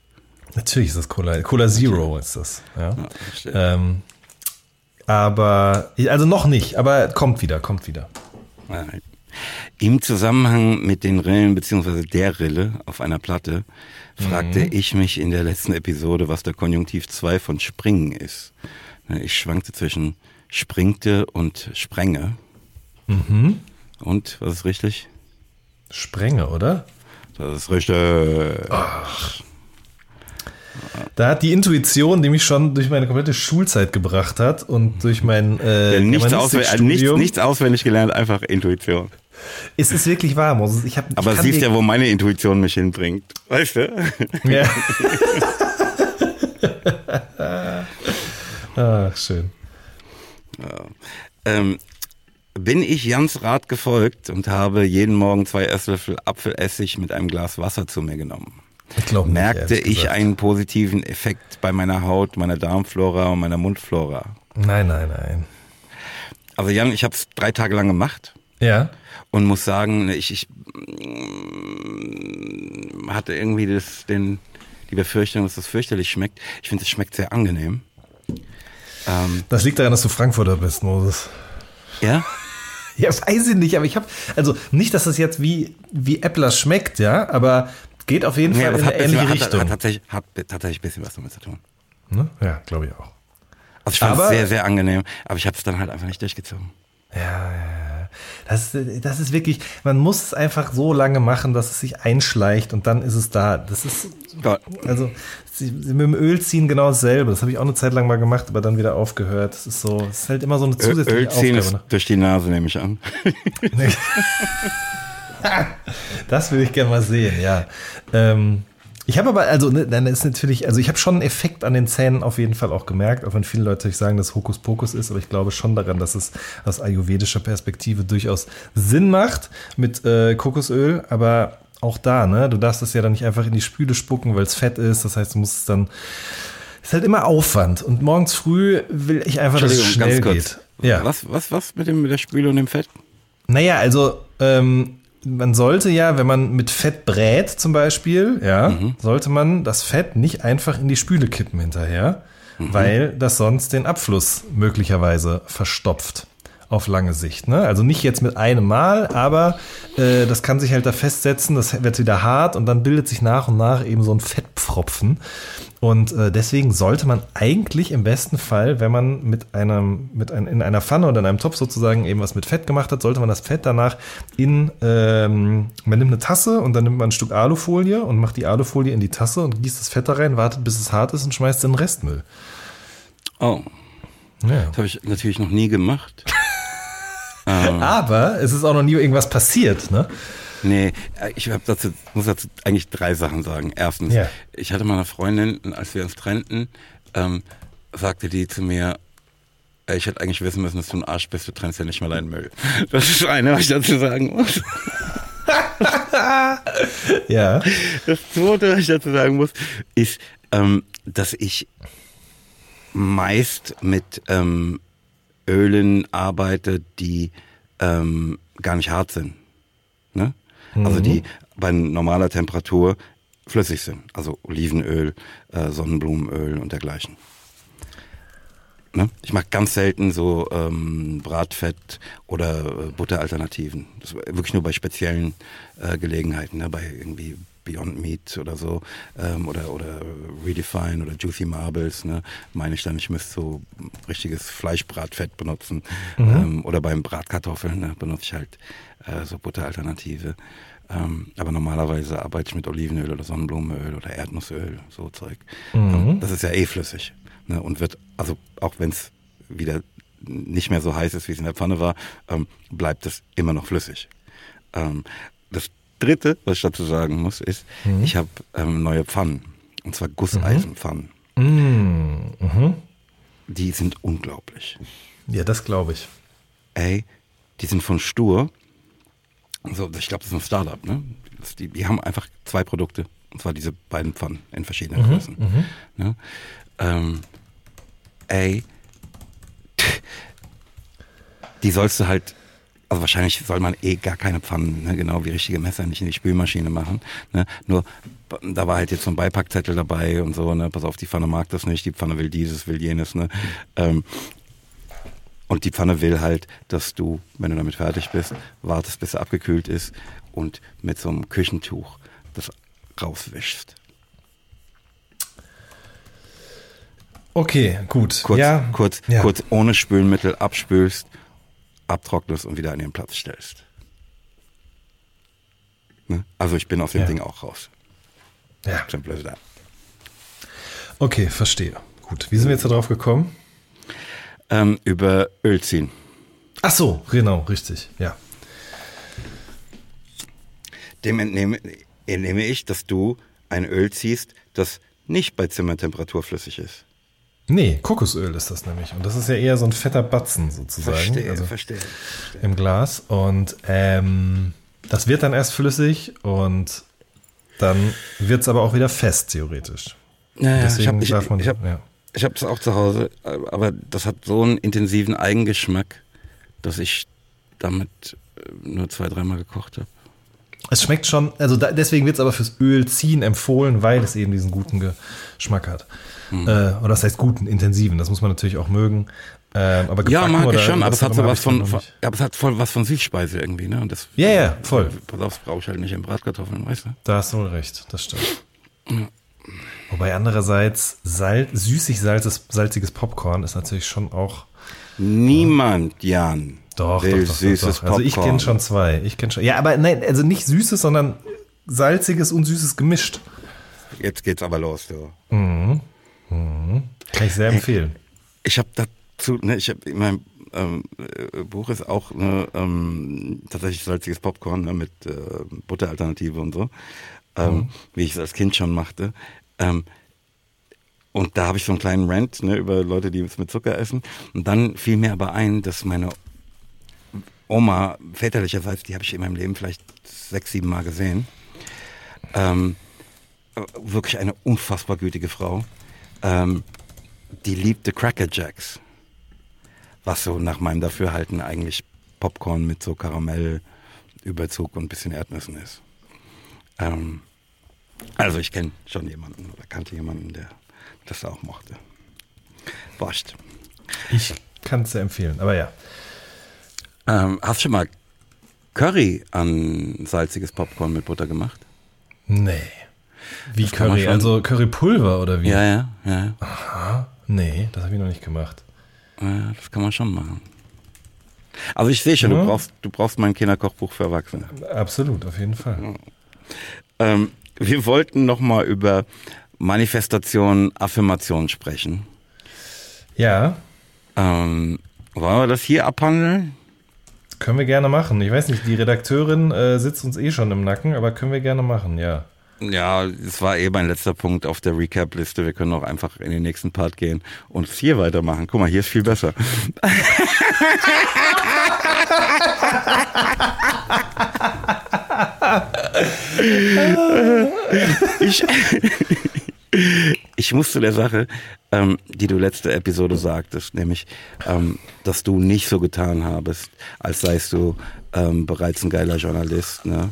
Speaker 3: Natürlich ist das Cola Light. Cola Zero ist das. Ja. ja ähm, aber, also noch nicht, aber kommt wieder, kommt wieder.
Speaker 2: Ja. Im Zusammenhang mit den Rillen beziehungsweise der Rille auf einer Platte fragte mhm. ich mich in der letzten Episode, was der Konjunktiv 2 von Springen ist. Ich schwankte zwischen springte und sprenge. Mhm. Und, was ist richtig?
Speaker 3: Sprenge, oder?
Speaker 2: Das ist richtig. Ach.
Speaker 3: Da hat die Intuition, die mich schon durch meine komplette Schulzeit gebracht hat und mhm. durch mein äh, nichts, auswendig, äh, nichts,
Speaker 2: nichts auswendig gelernt, einfach Intuition.
Speaker 3: Es ist wirklich warm. Also ich hab,
Speaker 2: Aber siehst ja, wo meine Intuition mich hinbringt. Weißt du? Ja. Ach, ah, schön. Ja. Ähm, bin ich Jans Rat gefolgt und habe jeden Morgen zwei Esslöffel Apfelessig mit einem Glas Wasser zu mir genommen. Ich glaub, Merkte nicht, ich einen positiven Effekt bei meiner Haut, meiner Darmflora und meiner Mundflora?
Speaker 3: Nein, nein, nein.
Speaker 2: Also Jan, ich habe es drei Tage lang gemacht
Speaker 3: ja.
Speaker 2: Und muss sagen, ne, ich, ich mm, hatte irgendwie das, den, die Befürchtung, dass das fürchterlich schmeckt. Ich finde, es schmeckt sehr angenehm.
Speaker 3: Ähm, das liegt daran, dass du Frankfurter bist, Moses. Ja? Ja, weiß ich nicht, aber ich habe, also nicht, dass das jetzt wie, wie Applers schmeckt, ja, aber geht auf jeden ja, Fall in eine ähnliche bisschen, Richtung. Hat, hat, tatsächlich,
Speaker 2: hat tatsächlich ein bisschen was damit zu tun.
Speaker 3: Ne? Ja, glaube ich auch.
Speaker 2: Also ich fand es sehr, sehr angenehm, aber ich habe es dann halt einfach nicht durchgezogen.
Speaker 3: Ja, ja, ja. Das, das ist wirklich, man muss es einfach so lange machen, dass es sich einschleicht und dann ist es da. Das ist, also mit dem Öl ziehen genau dasselbe. Das habe ich auch eine Zeit lang mal gemacht, aber dann wieder aufgehört. Das ist so, es ist halt immer so eine zusätzliche Öl ziehen Aufgabe. Ist
Speaker 2: ne? durch die Nase nehme ich an.
Speaker 3: das würde ich gerne mal sehen, ja. Ähm, ich habe aber, also, ne, dann ist natürlich, also ich habe schon einen Effekt an den Zähnen auf jeden Fall auch gemerkt, auch wenn viele Leute sagen, dass Hokuspokus ist, aber ich glaube schon daran, dass es aus ayurvedischer Perspektive durchaus Sinn macht mit äh, Kokosöl, aber auch da, ne, du darfst es ja dann nicht einfach in die Spüle spucken, weil es fett ist, das heißt, du musst es dann, ist halt immer Aufwand und morgens früh will ich einfach, dass es schnell geht. Ja.
Speaker 2: Was, was, was mit, dem, mit der Spüle und dem Fett?
Speaker 3: Naja, also, ähm, man sollte ja, wenn man mit Fett brät zum Beispiel, ja, mhm. sollte man das Fett nicht einfach in die Spüle kippen hinterher, mhm. weil das sonst den Abfluss möglicherweise verstopft auf lange Sicht. Ne? Also nicht jetzt mit einem Mal, aber äh, das kann sich halt da festsetzen, das wird wieder hart und dann bildet sich nach und nach eben so ein Fettpfropfen. Und äh, deswegen sollte man eigentlich im besten Fall, wenn man mit einem, mit ein, in einer Pfanne oder in einem Topf sozusagen eben was mit Fett gemacht hat, sollte man das Fett danach in, ähm, man nimmt eine Tasse und dann nimmt man ein Stück Alufolie und macht die Alufolie in die Tasse und gießt das Fett da rein, wartet bis es hart ist und schmeißt den Restmüll.
Speaker 2: Oh. Ja. Das habe ich natürlich noch nie gemacht.
Speaker 3: Ähm. Aber es ist auch noch nie irgendwas passiert, ne?
Speaker 2: Nee, ich dazu, muss dazu eigentlich drei Sachen sagen. Erstens, ja. ich hatte mal eine Freundin, und als wir uns trennten, ähm, sagte die zu mir, äh, ich hätte eigentlich wissen müssen, dass du ein Arsch bist, du trennst ja nicht mal deinen Müll. Das ist eine, was ich dazu sagen muss. ja. Das zweite, was ich dazu sagen muss, ist, ähm, dass ich meist mit ähm, Ölen arbeitet, die ähm, gar nicht hart sind. Ne? Mhm. Also die mhm. bei normaler Temperatur flüssig sind. Also Olivenöl, äh, Sonnenblumenöl und dergleichen. Ne? Ich mache ganz selten so ähm, Bratfett oder äh, Butteralternativen. Das wirklich nur bei speziellen äh, Gelegenheiten, ne? bei irgendwie Beyond Meat oder so ähm, oder, oder Redefine oder Juicy Marbles, ne, meine ich dann, ich müsste so richtiges Fleischbratfett benutzen. Mhm. Ähm, oder beim Bratkartoffeln ne, benutze ich halt äh, so Butteralternative. Ähm, aber normalerweise arbeite ich mit Olivenöl oder Sonnenblumenöl oder Erdnussöl, so Zeug. Ähm, mhm. das ist ja eh flüssig. Ne, und wird, also auch wenn es wieder nicht mehr so heiß ist, wie es in der Pfanne war, ähm, bleibt es immer noch flüssig. Ähm, das Dritte, was ich dazu sagen muss, ist, mhm. ich habe ähm, neue Pfannen. Und zwar Gusseisenpfannen. Mhm. Mhm. Die sind unglaublich.
Speaker 3: Ja, das glaube ich.
Speaker 2: Ey, die sind von Stur. Also, ich glaube, das ist ein Startup, ne? Die, die, haben einfach zwei Produkte. Und zwar diese beiden Pfannen in verschiedenen mhm, Größen. Mhm. Ne? Ähm, ey, die sollst du halt aber also wahrscheinlich soll man eh gar keine Pfannen, ne, genau wie richtige Messer, nicht in die Spülmaschine machen. Ne? Nur da war halt jetzt so ein Beipackzettel dabei und so, ne? pass auf, die Pfanne mag das nicht, die Pfanne will dieses, will jenes. Ne? Ähm, und die Pfanne will halt, dass du, wenn du damit fertig bist, wartest, bis er abgekühlt ist und mit so einem Küchentuch das rauswischst.
Speaker 3: Okay, gut.
Speaker 2: Kurz, ja. kurz, ja. kurz ohne Spülmittel abspülst abtrocknest und wieder an den Platz stellst. Ne? Also ich bin aus dem ja. Ding auch raus.
Speaker 3: Ja. Blöd Okay, verstehe. Gut. Wie sind wir jetzt darauf gekommen?
Speaker 2: Ähm, über Öl ziehen.
Speaker 3: Ach so, genau, richtig, ja.
Speaker 2: Dem entnehme, entnehme ich, dass du ein Öl ziehst, das nicht bei Zimmertemperatur flüssig ist.
Speaker 3: Nee, Kokosöl ist das nämlich. Und das ist ja eher so ein fetter Batzen sozusagen.
Speaker 2: Verstehe, also verstehe, verstehe.
Speaker 3: Im Glas. Und ähm, das wird dann erst flüssig und dann wird es aber auch wieder fest, theoretisch.
Speaker 2: Naja, Deswegen ich hab, ich, ich habe ja. hab das auch zu Hause, aber das hat so einen intensiven Eigengeschmack, dass ich damit äh, nur zwei, dreimal gekocht habe.
Speaker 3: Es schmeckt schon, also da, deswegen wird es aber fürs Ölziehen empfohlen, weil es eben diesen guten Geschmack hat. Hm. Äh, oder das heißt guten, intensiven, das muss man natürlich auch mögen. Ähm, aber
Speaker 2: ja, mag ich schon, aber es hat so was von, von aber es hat voll was von Süßspeise irgendwie, ne? Und
Speaker 3: das,
Speaker 2: ja, ja,
Speaker 3: voll. Pass auf,
Speaker 2: das
Speaker 3: brauche ich halt nicht in Bratkartoffeln, weißt du? Da hast du wohl recht, das stimmt. Wobei andererseits Salz, süßig salzes, salziges Popcorn ist natürlich schon auch.
Speaker 2: Niemand, äh, Jan.
Speaker 3: Doch, will doch, doch, süßes doch. Also ich kenne schon zwei. Ich kenne schon. Ja, aber nein, also nicht süßes, sondern salziges und süßes gemischt.
Speaker 2: Jetzt geht's aber los, du.
Speaker 3: Mhm. Mhm. Kann ich sehr äh, empfehlen.
Speaker 2: Ich, ich habe dazu, ne, ich habe in meinem ähm, äh, Buch ist auch ne, ähm, tatsächlich salziges Popcorn ne, mit äh, Butteralternative und so, ähm, mhm. wie ich es als Kind schon machte. Ähm, und da habe ich so einen kleinen Rant ne, über Leute, die es mit Zucker essen. Und dann fiel mir aber ein, dass meine Oma väterlicherseits, die habe ich in meinem Leben vielleicht sechs, sieben Mal gesehen, ähm, äh, wirklich eine unfassbar gütige Frau ähm, die liebte Cracker Jacks. Was so nach meinem Dafürhalten eigentlich Popcorn mit so Karamellüberzug und ein bisschen Erdnüssen ist. Ähm, also ich kenne schon jemanden oder kannte jemanden, der das auch mochte.
Speaker 3: Wascht. Ich kann es sehr empfehlen, aber ja.
Speaker 2: Ähm, hast du schon mal Curry an salziges Popcorn mit Butter gemacht?
Speaker 3: Nee. Wie das Curry? Also Currypulver oder wie?
Speaker 2: Ja, ja, ja.
Speaker 3: Aha, nee, das habe ich noch nicht gemacht.
Speaker 2: Ja, das kann man schon machen. Aber ich sehe schon, ja. du, brauchst, du brauchst mein Kinderkochbuch für Erwachsene.
Speaker 3: Absolut, auf jeden Fall.
Speaker 2: Ähm, wir wollten nochmal über Manifestation, Affirmation sprechen.
Speaker 3: Ja.
Speaker 2: Ähm, wollen wir das hier abhandeln?
Speaker 3: Können wir gerne machen. Ich weiß nicht, die Redakteurin äh, sitzt uns eh schon im Nacken, aber können wir gerne machen, ja.
Speaker 2: Ja, es war eh mein letzter Punkt auf der Recap-Liste. Wir können auch einfach in den nächsten Part gehen und hier weitermachen. Guck mal, hier ist viel besser. ich, ich muss zu der Sache, ähm, die du letzte Episode sagtest, nämlich, ähm, dass du nicht so getan habest, als seist du ähm, bereits ein geiler Journalist. Ne?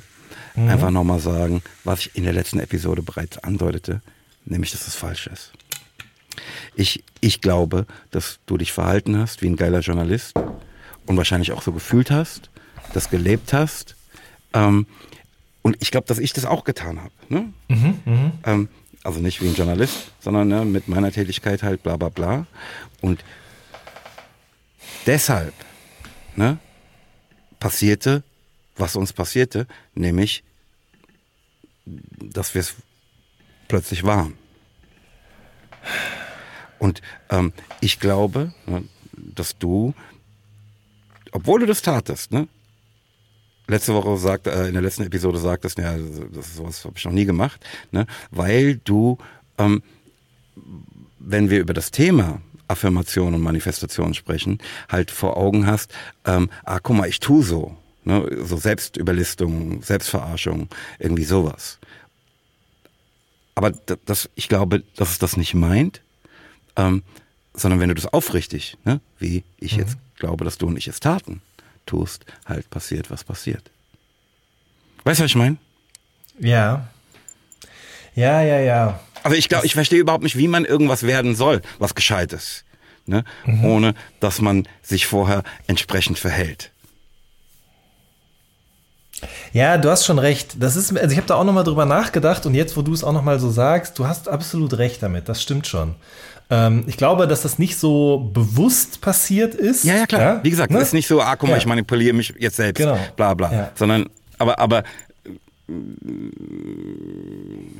Speaker 2: mhm. einfach nochmal sagen, was ich in der letzten Episode bereits andeutete, nämlich, dass es falsch ist. Ich, ich glaube, dass du dich verhalten hast wie ein geiler Journalist und wahrscheinlich auch so gefühlt hast, das gelebt hast. Ähm, und ich glaube, dass ich das auch getan habe. Ne? Mhm, mh. ähm, also nicht wie ein Journalist, sondern ne, mit meiner Tätigkeit halt bla bla bla. Und deshalb ne, passierte was uns passierte, nämlich, dass wir es plötzlich waren. Und ähm, ich glaube, ne, dass du, obwohl du das tatest, ne, letzte Woche sagt, äh, in der letzten Episode sagtest, ja, das sowas habe ich noch nie gemacht, ne, weil du, ähm, wenn wir über das Thema Affirmation und Manifestation sprechen, halt vor Augen hast, ähm, ah, guck mal, ich tue so. Ne? So Selbstüberlistung, Selbstverarschung, irgendwie sowas. Aber das, ich glaube, dass es das nicht meint, ähm, sondern wenn du das aufrichtig, ne? wie ich mhm. jetzt glaube, dass du und ich es taten, tust, halt passiert, was passiert. Weißt du, was ich meine?
Speaker 3: Ja. Ja, ja, ja.
Speaker 2: Also ich glaube, ich verstehe überhaupt nicht, wie man irgendwas werden soll, was gescheit ist. Ne? Mhm. Ohne dass man sich vorher entsprechend verhält.
Speaker 3: Ja, du hast schon recht. Das ist, also ich habe da auch nochmal drüber nachgedacht und jetzt, wo du es auch nochmal so sagst, du hast absolut recht damit. Das stimmt schon. Ähm, ich glaube, dass das nicht so bewusst passiert ist.
Speaker 2: Ja, ja, klar. Ja? Wie gesagt, ne? ist nicht so, ah, guck mal, ja. ich manipuliere mich jetzt selbst. Genau. Bla, bla. Ja. Sondern, aber, aber, äh,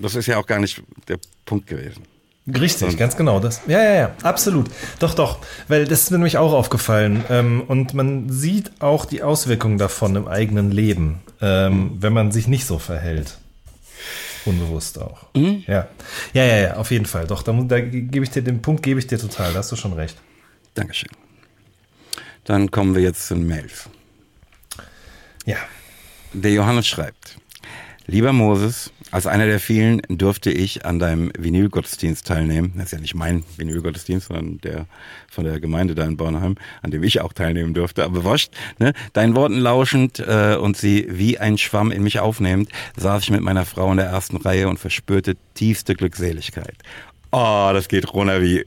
Speaker 3: das ist ja auch gar nicht der Punkt gewesen. Richtig, ganz genau. Das, ja, ja, ja, absolut. Doch, doch. Weil das ist mir nämlich auch aufgefallen. Ähm, und man sieht auch die Auswirkungen davon im eigenen Leben, ähm, wenn man sich nicht so verhält. Unbewusst auch. Mhm. Ja. ja, ja, ja, auf jeden Fall. Doch, da, da gebe ich dir den Punkt, gebe ich dir total. Da hast du schon recht.
Speaker 2: Dankeschön. Dann kommen wir jetzt zu den Mails. Ja. Der Johannes schreibt: Lieber Moses, als einer der vielen dürfte ich an deinem Vinylgottesdienst teilnehmen. Das ist ja nicht mein Vinylgottesdienst, sondern der von der Gemeinde da in Bornheim, an dem ich auch teilnehmen dürfte. Aber wurscht, ne? Deinen Worten lauschend äh, und sie wie ein Schwamm in mich aufnehmend, saß ich mit meiner Frau in der ersten Reihe und verspürte tiefste Glückseligkeit. Oh, das geht runter wie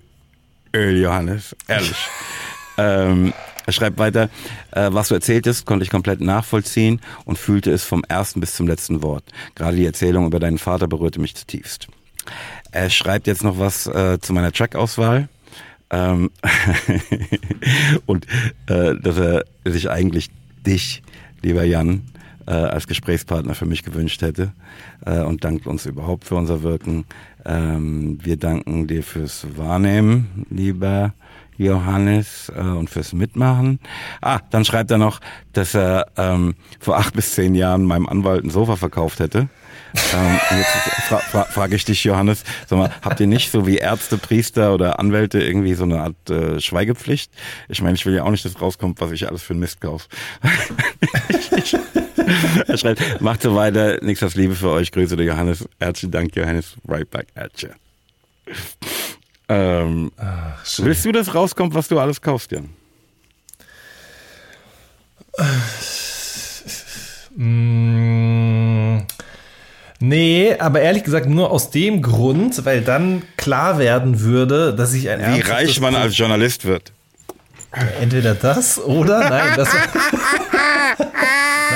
Speaker 2: Öl, Johannes. Ehrlich. ähm, er schreibt weiter, äh, was du erzähltest, konnte ich komplett nachvollziehen und fühlte es vom ersten bis zum letzten Wort. Gerade die Erzählung über deinen Vater berührte mich zutiefst. Er schreibt jetzt noch was äh, zu meiner Track-Auswahl. Ähm und äh, dass er sich eigentlich dich, lieber Jan, äh, als Gesprächspartner für mich gewünscht hätte äh, und dankt uns überhaupt für unser Wirken. Ähm, wir danken dir fürs Wahrnehmen, lieber Johannes äh, und fürs Mitmachen. Ah, dann schreibt er noch, dass er ähm, vor acht bis zehn Jahren meinem Anwalt ein Sofa verkauft hätte. ähm, jetzt fra fra frage ich dich, Johannes, sag mal, habt ihr nicht so wie Ärzte, Priester oder Anwälte irgendwie so eine Art äh, Schweigepflicht? Ich meine, ich will ja auch nicht, dass rauskommt, was ich alles für einen Mist kaufe. er schreibt, macht so weiter, nichts als Liebe für euch, Grüße der Johannes. Herzlichen Dank, Johannes, right back at you. Ähm, Ach, willst du, dass rauskommt, was du alles kaufst,
Speaker 3: Jan? Mm. Nee, aber ehrlich gesagt nur aus dem Grund, weil dann klar werden würde, dass ich ein
Speaker 2: Wie reich man als Journalist wird.
Speaker 3: Entweder das oder nein, das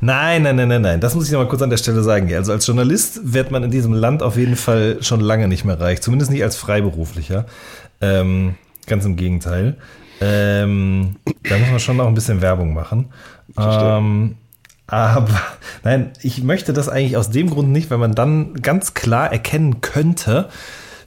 Speaker 3: Nein, nein, nein, nein, nein. Das muss ich nochmal kurz an der Stelle sagen. Also als Journalist wird man in diesem Land auf jeden Fall schon lange nicht mehr reich. Zumindest nicht als Freiberuflicher. Ähm, ganz im Gegenteil. Ähm, da muss man schon noch ein bisschen Werbung machen. Ähm, aber nein, ich möchte das eigentlich aus dem Grund nicht, weil man dann ganz klar erkennen könnte,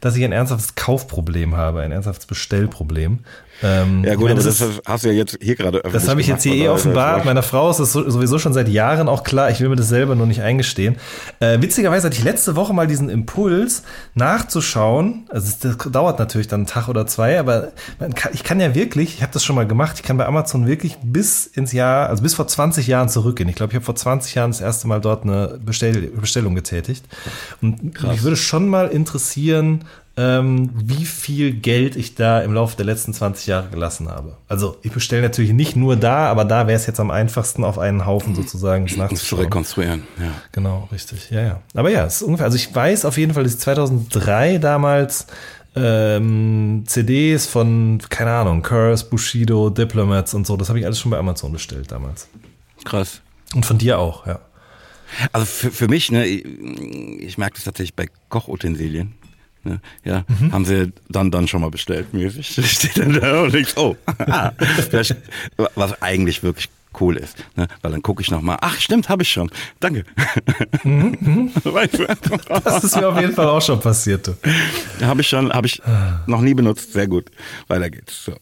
Speaker 3: dass ich ein ernsthaftes Kaufproblem habe, ein ernsthaftes Bestellproblem. Ähm, ja gut, meine, aber das, das, hast du ja jetzt hier gerade Das habe ich jetzt hier eh offenbart. Also, Meiner Frau ist das sowieso schon seit Jahren auch klar. Ich will mir das selber nur nicht eingestehen. Äh, witzigerweise hatte ich letzte Woche mal diesen Impuls, nachzuschauen. Also das dauert natürlich dann einen Tag oder zwei, aber kann, ich kann ja wirklich, ich habe das schon mal gemacht, ich kann bei Amazon wirklich bis ins Jahr, also bis vor 20 Jahren zurückgehen. Ich glaube, ich habe vor 20 Jahren das erste Mal dort eine Bestell Bestellung getätigt. Und Krass. mich würde schon mal interessieren, ähm, wie viel Geld ich da im Laufe der letzten 20 Jahre gelassen habe. Also ich bestelle natürlich nicht nur da, aber da wäre es jetzt am einfachsten, auf einen Haufen sozusagen
Speaker 2: zu rekonstruieren. Ja.
Speaker 3: Genau, richtig. Ja, ja. Aber ja, es ist ungefähr. Also ich weiß auf jeden Fall, dass ich 2003 damals ähm, CDs von keine Ahnung Curse, Bushido, Diplomats und so. Das habe ich alles schon bei Amazon bestellt damals.
Speaker 2: Krass.
Speaker 3: Und von dir auch, ja.
Speaker 2: Also für, für mich, ne, ich, ich merke das tatsächlich bei Kochutensilien Ne? Ja, mhm. haben sie dann, dann schon mal bestellt. Mir steht dann da und denkst, oh, ah, was eigentlich wirklich cool ist. Ne? Weil dann gucke ich nochmal, ach stimmt, habe ich schon. Danke.
Speaker 3: Mhm, mhm. das ist mir auf jeden Fall auch schon passiert.
Speaker 2: Habe ich schon, habe ich ah. noch nie benutzt. Sehr gut. Weiter geht's. So.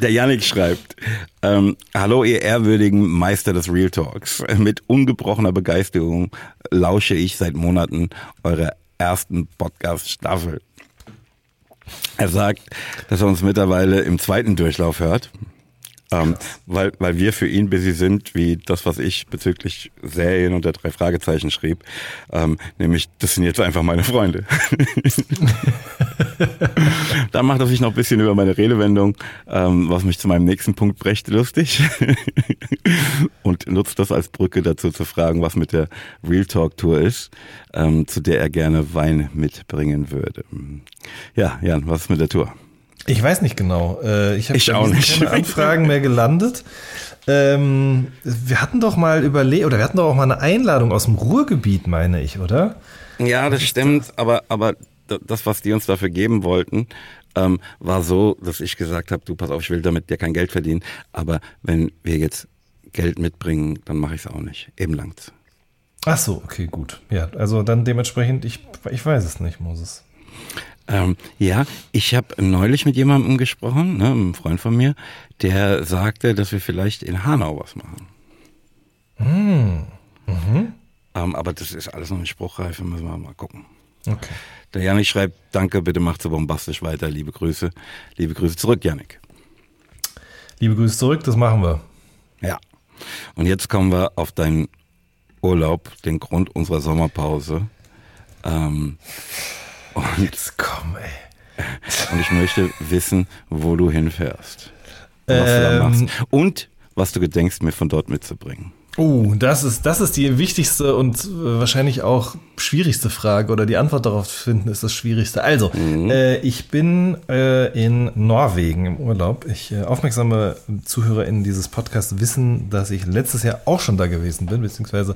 Speaker 2: Der Yannick schreibt, ähm, hallo ihr ehrwürdigen Meister des Real Talks. Mit ungebrochener Begeisterung lausche ich seit Monaten eurer ersten Podcast-Staffel. Er sagt, dass er uns mittlerweile im zweiten Durchlauf hört. Ähm, weil, weil wir für ihn busy sind, wie das, was ich bezüglich Serien und der drei Fragezeichen schrieb. Ähm, nämlich, das sind jetzt einfach meine Freunde. Dann macht er sich noch ein bisschen über meine Redewendung, ähm, was mich zu meinem nächsten Punkt brächte, lustig. und nutzt das als Brücke dazu zu fragen, was mit der Real Talk Tour ist, ähm, zu der er gerne Wein mitbringen würde. Ja, Jan, was ist mit der Tour?
Speaker 3: Ich weiß nicht genau. Äh, ich habe keine Anfragen mehr gelandet. Ähm, wir hatten doch mal überlegt, oder wir hatten doch auch mal eine Einladung aus dem Ruhrgebiet, meine ich, oder?
Speaker 2: Ja, das stimmt, aber, aber das, was die uns dafür geben wollten, ähm, war so, dass ich gesagt habe, du pass auf, ich will damit dir kein Geld verdienen, aber wenn wir jetzt Geld mitbringen, dann mache ich es auch nicht. Eben langt's.
Speaker 3: Ach so, okay, gut. Ja, also dann dementsprechend, ich, ich weiß es nicht, Moses.
Speaker 2: Ähm, ja, ich habe neulich mit jemandem gesprochen, ne, einem Freund von mir, der sagte, dass wir vielleicht in Hanau was machen. Mhm. Mhm. Ähm, aber das ist alles noch nicht spruchreif, müssen wir mal gucken. Okay. Der Janik schreibt, danke, bitte macht so bombastisch weiter, liebe Grüße. Liebe Grüße zurück, Janik.
Speaker 3: Liebe Grüße zurück, das machen wir.
Speaker 2: Ja. Und jetzt kommen wir auf deinen Urlaub, den Grund unserer Sommerpause. Ähm, und jetzt komm, ey. Und ich möchte wissen, wo du hinfährst. Was ähm, du da ähm. machst. Und was du gedenkst, mir von dort mitzubringen.
Speaker 3: Oh, das ist, das ist die wichtigste und äh, wahrscheinlich auch schwierigste Frage oder die Antwort darauf finden ist das Schwierigste. Also, mhm. äh, ich bin äh, in Norwegen im Urlaub. Ich, äh, aufmerksame ZuhörerInnen dieses Podcasts wissen, dass ich letztes Jahr auch schon da gewesen bin, beziehungsweise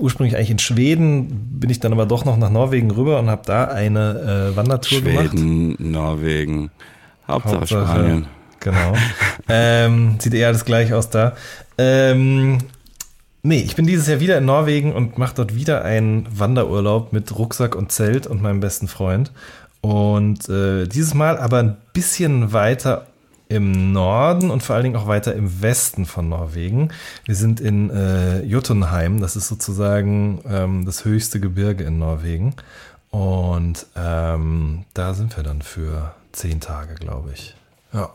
Speaker 3: ursprünglich eigentlich in Schweden, bin ich dann aber doch noch nach Norwegen rüber und habe da eine äh, Wandertour
Speaker 2: Schweden, gemacht.
Speaker 3: Schweden,
Speaker 2: Norwegen, Hauptsache, Hauptsache Spanien. Genau.
Speaker 3: ähm, sieht eher alles gleich aus da. Ähm, Nee, ich bin dieses Jahr wieder in Norwegen und mache dort wieder einen Wanderurlaub mit Rucksack und Zelt und meinem besten Freund. Und äh, dieses Mal aber ein bisschen weiter im Norden und vor allen Dingen auch weiter im Westen von Norwegen. Wir sind in äh, Jotunheim, das ist sozusagen ähm, das höchste Gebirge in Norwegen. Und ähm, da sind wir dann für zehn Tage, glaube ich. Ja.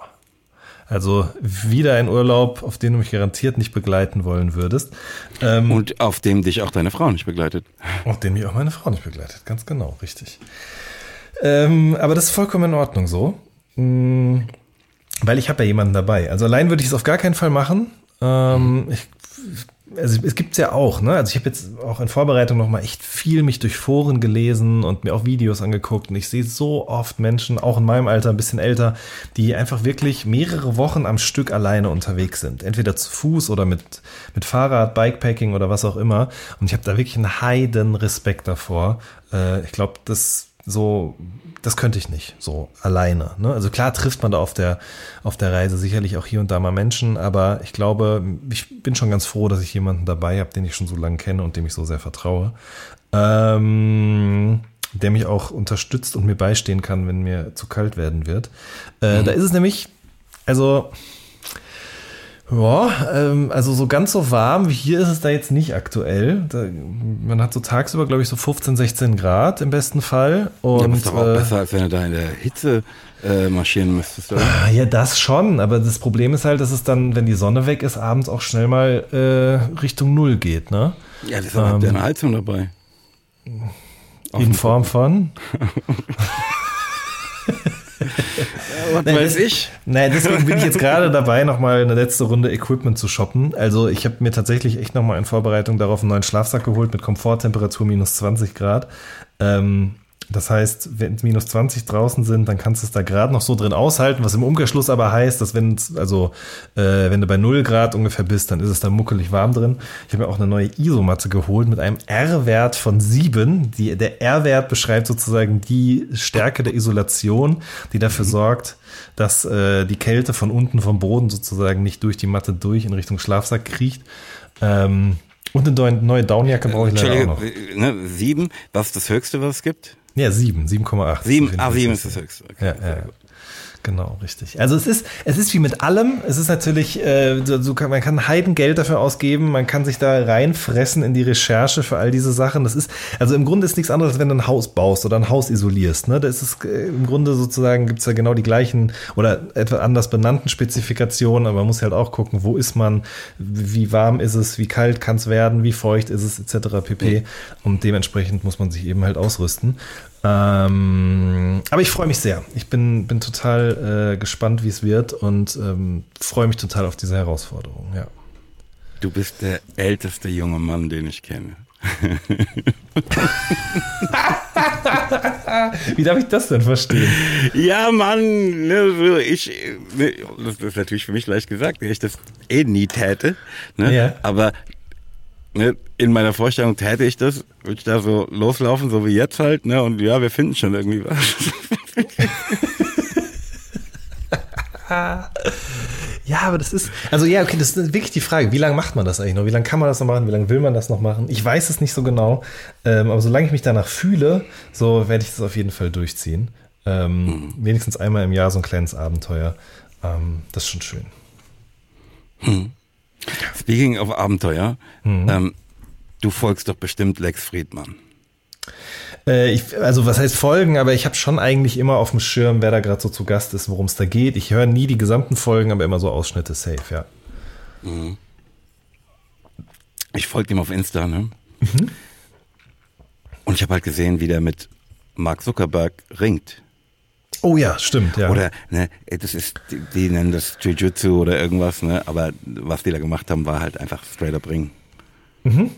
Speaker 3: Also wieder ein Urlaub, auf den du mich garantiert nicht begleiten wollen würdest.
Speaker 2: Ähm, und auf dem dich auch deine Frau nicht begleitet.
Speaker 3: Auf den mich auch meine Frau nicht begleitet, ganz genau, richtig. Ähm, aber das ist vollkommen in Ordnung so. Hm, weil ich habe ja jemanden dabei. Also allein würde ich es auf gar keinen Fall machen. Ähm, ich also es gibt's ja auch, ne? Also ich habe jetzt auch in Vorbereitung nochmal echt viel mich durch Foren gelesen und mir auch Videos angeguckt und ich sehe so oft Menschen, auch in meinem Alter, ein bisschen älter, die einfach wirklich mehrere Wochen am Stück alleine unterwegs sind. Entweder zu Fuß oder mit, mit Fahrrad, Bikepacking oder was auch immer. Und ich habe da wirklich einen heiden Respekt davor. Äh, ich glaube, das so das könnte ich nicht, so alleine. Ne? Also klar trifft man da auf der, auf der Reise sicherlich auch hier und da mal Menschen, aber ich glaube, ich bin schon ganz froh, dass ich jemanden dabei habe, den ich schon so lange kenne und dem ich so sehr vertraue. Ähm, der mich auch unterstützt und mir beistehen kann, wenn mir zu kalt werden wird. Äh, mhm. Da ist es nämlich, also ja, ähm, also so ganz so warm wie hier ist es da jetzt nicht aktuell. Da, man hat so tagsüber, glaube ich, so 15, 16 Grad im besten Fall. Und, ja, das ist doch auch äh,
Speaker 2: besser, als wenn du da in der Hitze äh, marschieren müsstest, oder?
Speaker 3: Ah, ja, das schon. Aber das Problem ist halt, dass es dann, wenn die Sonne weg ist, abends auch schnell mal äh, Richtung Null geht, ne? Ja,
Speaker 2: das ähm, habt ihr ähm, eine Heizung dabei.
Speaker 3: In Form von? was nein, weiß ich? Nein, deswegen bin ich jetzt gerade dabei, nochmal eine letzte Runde Equipment zu shoppen. Also ich habe mir tatsächlich echt nochmal in Vorbereitung darauf einen neuen Schlafsack geholt mit Komforttemperatur minus 20 Grad. Ähm, das heißt, wenn minus 20 draußen sind, dann kannst du es da gerade noch so drin aushalten, was im Umkehrschluss aber heißt, dass wenn also äh, wenn du bei 0 Grad ungefähr bist, dann ist es da muckelig warm drin. Ich habe mir auch eine neue Isomatte geholt mit einem R-Wert von 7. Die, der R-Wert beschreibt sozusagen die Stärke der Isolation, die dafür mhm. sorgt, dass äh, die Kälte von unten vom Boden sozusagen nicht durch die Matte durch in Richtung Schlafsack kriecht. Ähm, und eine neue Downjacke brauche ich leider auch noch. Äh, ne,
Speaker 2: sieben, was ist das Höchste, was es gibt?
Speaker 3: Ja, 7,
Speaker 2: 7,8. 7, ah, 7
Speaker 3: ist das
Speaker 2: höchste. Okay, ja, ja. Gut.
Speaker 3: Genau, richtig. Also es ist, es ist wie mit allem. Es ist natürlich, äh, so kann, man kann Heidengeld dafür ausgeben, man kann sich da reinfressen in die Recherche für all diese Sachen. Das ist, also im Grunde ist nichts anderes, als wenn du ein Haus baust oder ein Haus isolierst. Ne? Das ist äh, im Grunde sozusagen gibt es ja genau die gleichen oder etwas anders benannten Spezifikationen, aber man muss halt auch gucken, wo ist man, wie warm ist es, wie kalt kann es werden, wie feucht ist es, etc. pp. Und dementsprechend muss man sich eben halt ausrüsten. Ähm, aber ich freue mich sehr. Ich bin, bin total äh, gespannt, wie es wird und ähm, freue mich total auf diese Herausforderung. Ja.
Speaker 2: Du bist der älteste junge Mann, den ich kenne.
Speaker 3: Wie darf ich das denn verstehen?
Speaker 2: Ja, Mann, ne, ich, ne, das ist natürlich für mich leicht gesagt, wenn ich das eh nie täte. Ne? Ja. Aber ne, in meiner Vorstellung täte ich das, würde ich da so loslaufen, so wie jetzt halt, ne? Und ja, wir finden schon irgendwie was.
Speaker 3: Ja, aber das ist, also ja, okay, das ist wirklich die Frage, wie lange macht man das eigentlich noch? Wie lange kann man das noch machen? Wie lange will man das noch machen? Ich weiß es nicht so genau, ähm, aber solange ich mich danach fühle, so werde ich das auf jeden Fall durchziehen. Ähm, hm. Wenigstens einmal im Jahr so ein kleines Abenteuer. Ähm, das ist schon schön.
Speaker 2: Hm. Speaking of Abenteuer, mhm. ähm, du folgst doch bestimmt Lex Friedmann.
Speaker 3: Äh, ich, also was heißt folgen, aber ich habe schon eigentlich immer auf dem Schirm, wer da gerade so zu Gast ist, worum es da geht. Ich höre nie die gesamten Folgen, aber immer so Ausschnitte safe, ja. Mhm.
Speaker 2: Ich folge ihm auf Insta, ne? Mhm. Und ich habe halt gesehen, wie der mit Mark Zuckerberg ringt.
Speaker 3: Oh ja, stimmt, ja.
Speaker 2: Oder, ne, das ist, die, die nennen das Jujutsu oder irgendwas, ne, aber was die da gemacht haben, war halt einfach straight up Ring. Mhm.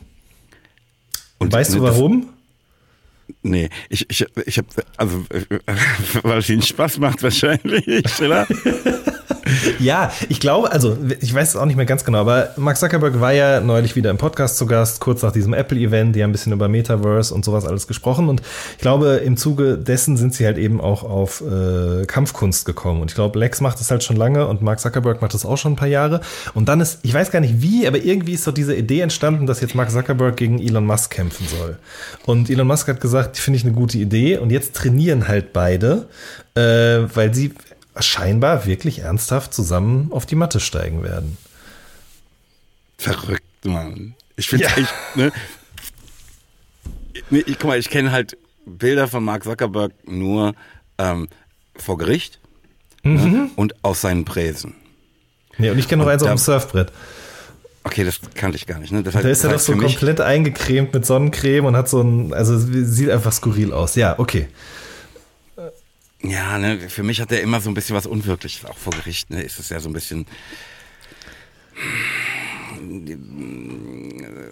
Speaker 3: Und weißt ne, du warum? Das,
Speaker 2: nee, ich, ich, ich hab, also, weil es ihnen Spaß macht wahrscheinlich, oder?
Speaker 3: ja, ich glaube, also ich weiß es auch nicht mehr ganz genau, aber Mark Zuckerberg war ja neulich wieder im Podcast zu Gast, kurz nach diesem Apple-Event, die haben ein bisschen über Metaverse und sowas alles gesprochen. Und ich glaube, im Zuge dessen sind sie halt eben auch auf äh, Kampfkunst gekommen. Und ich glaube, Lex macht das halt schon lange und Mark Zuckerberg macht das auch schon ein paar Jahre. Und dann ist, ich weiß gar nicht wie, aber irgendwie ist so diese Idee entstanden, dass jetzt Mark Zuckerberg gegen Elon Musk kämpfen soll. Und Elon Musk hat gesagt, die finde ich eine gute Idee. Und jetzt trainieren halt beide, äh, weil sie scheinbar wirklich ernsthaft zusammen auf die Matte steigen werden.
Speaker 2: Verrückt, Mann. Ich finde ja. echt, ne? Ich, guck mal, ich kenne halt Bilder von Mark Zuckerberg nur ähm, vor Gericht ne? mhm. ne? und aus seinen Präsen.
Speaker 3: Nee, und ich kenne noch eins
Speaker 2: auf
Speaker 3: dem Surfbrett.
Speaker 2: Okay, das kannte ich gar nicht. Ne? Das
Speaker 3: heißt, da ist er doch halt so komplett eingecremt mit Sonnencreme und hat so ein, also sieht einfach skurril aus. Ja, okay.
Speaker 2: Ja, ne, für mich hat er immer so ein bisschen was Unwirkliches, auch vor Gericht. Ne, ist es ja so ein bisschen.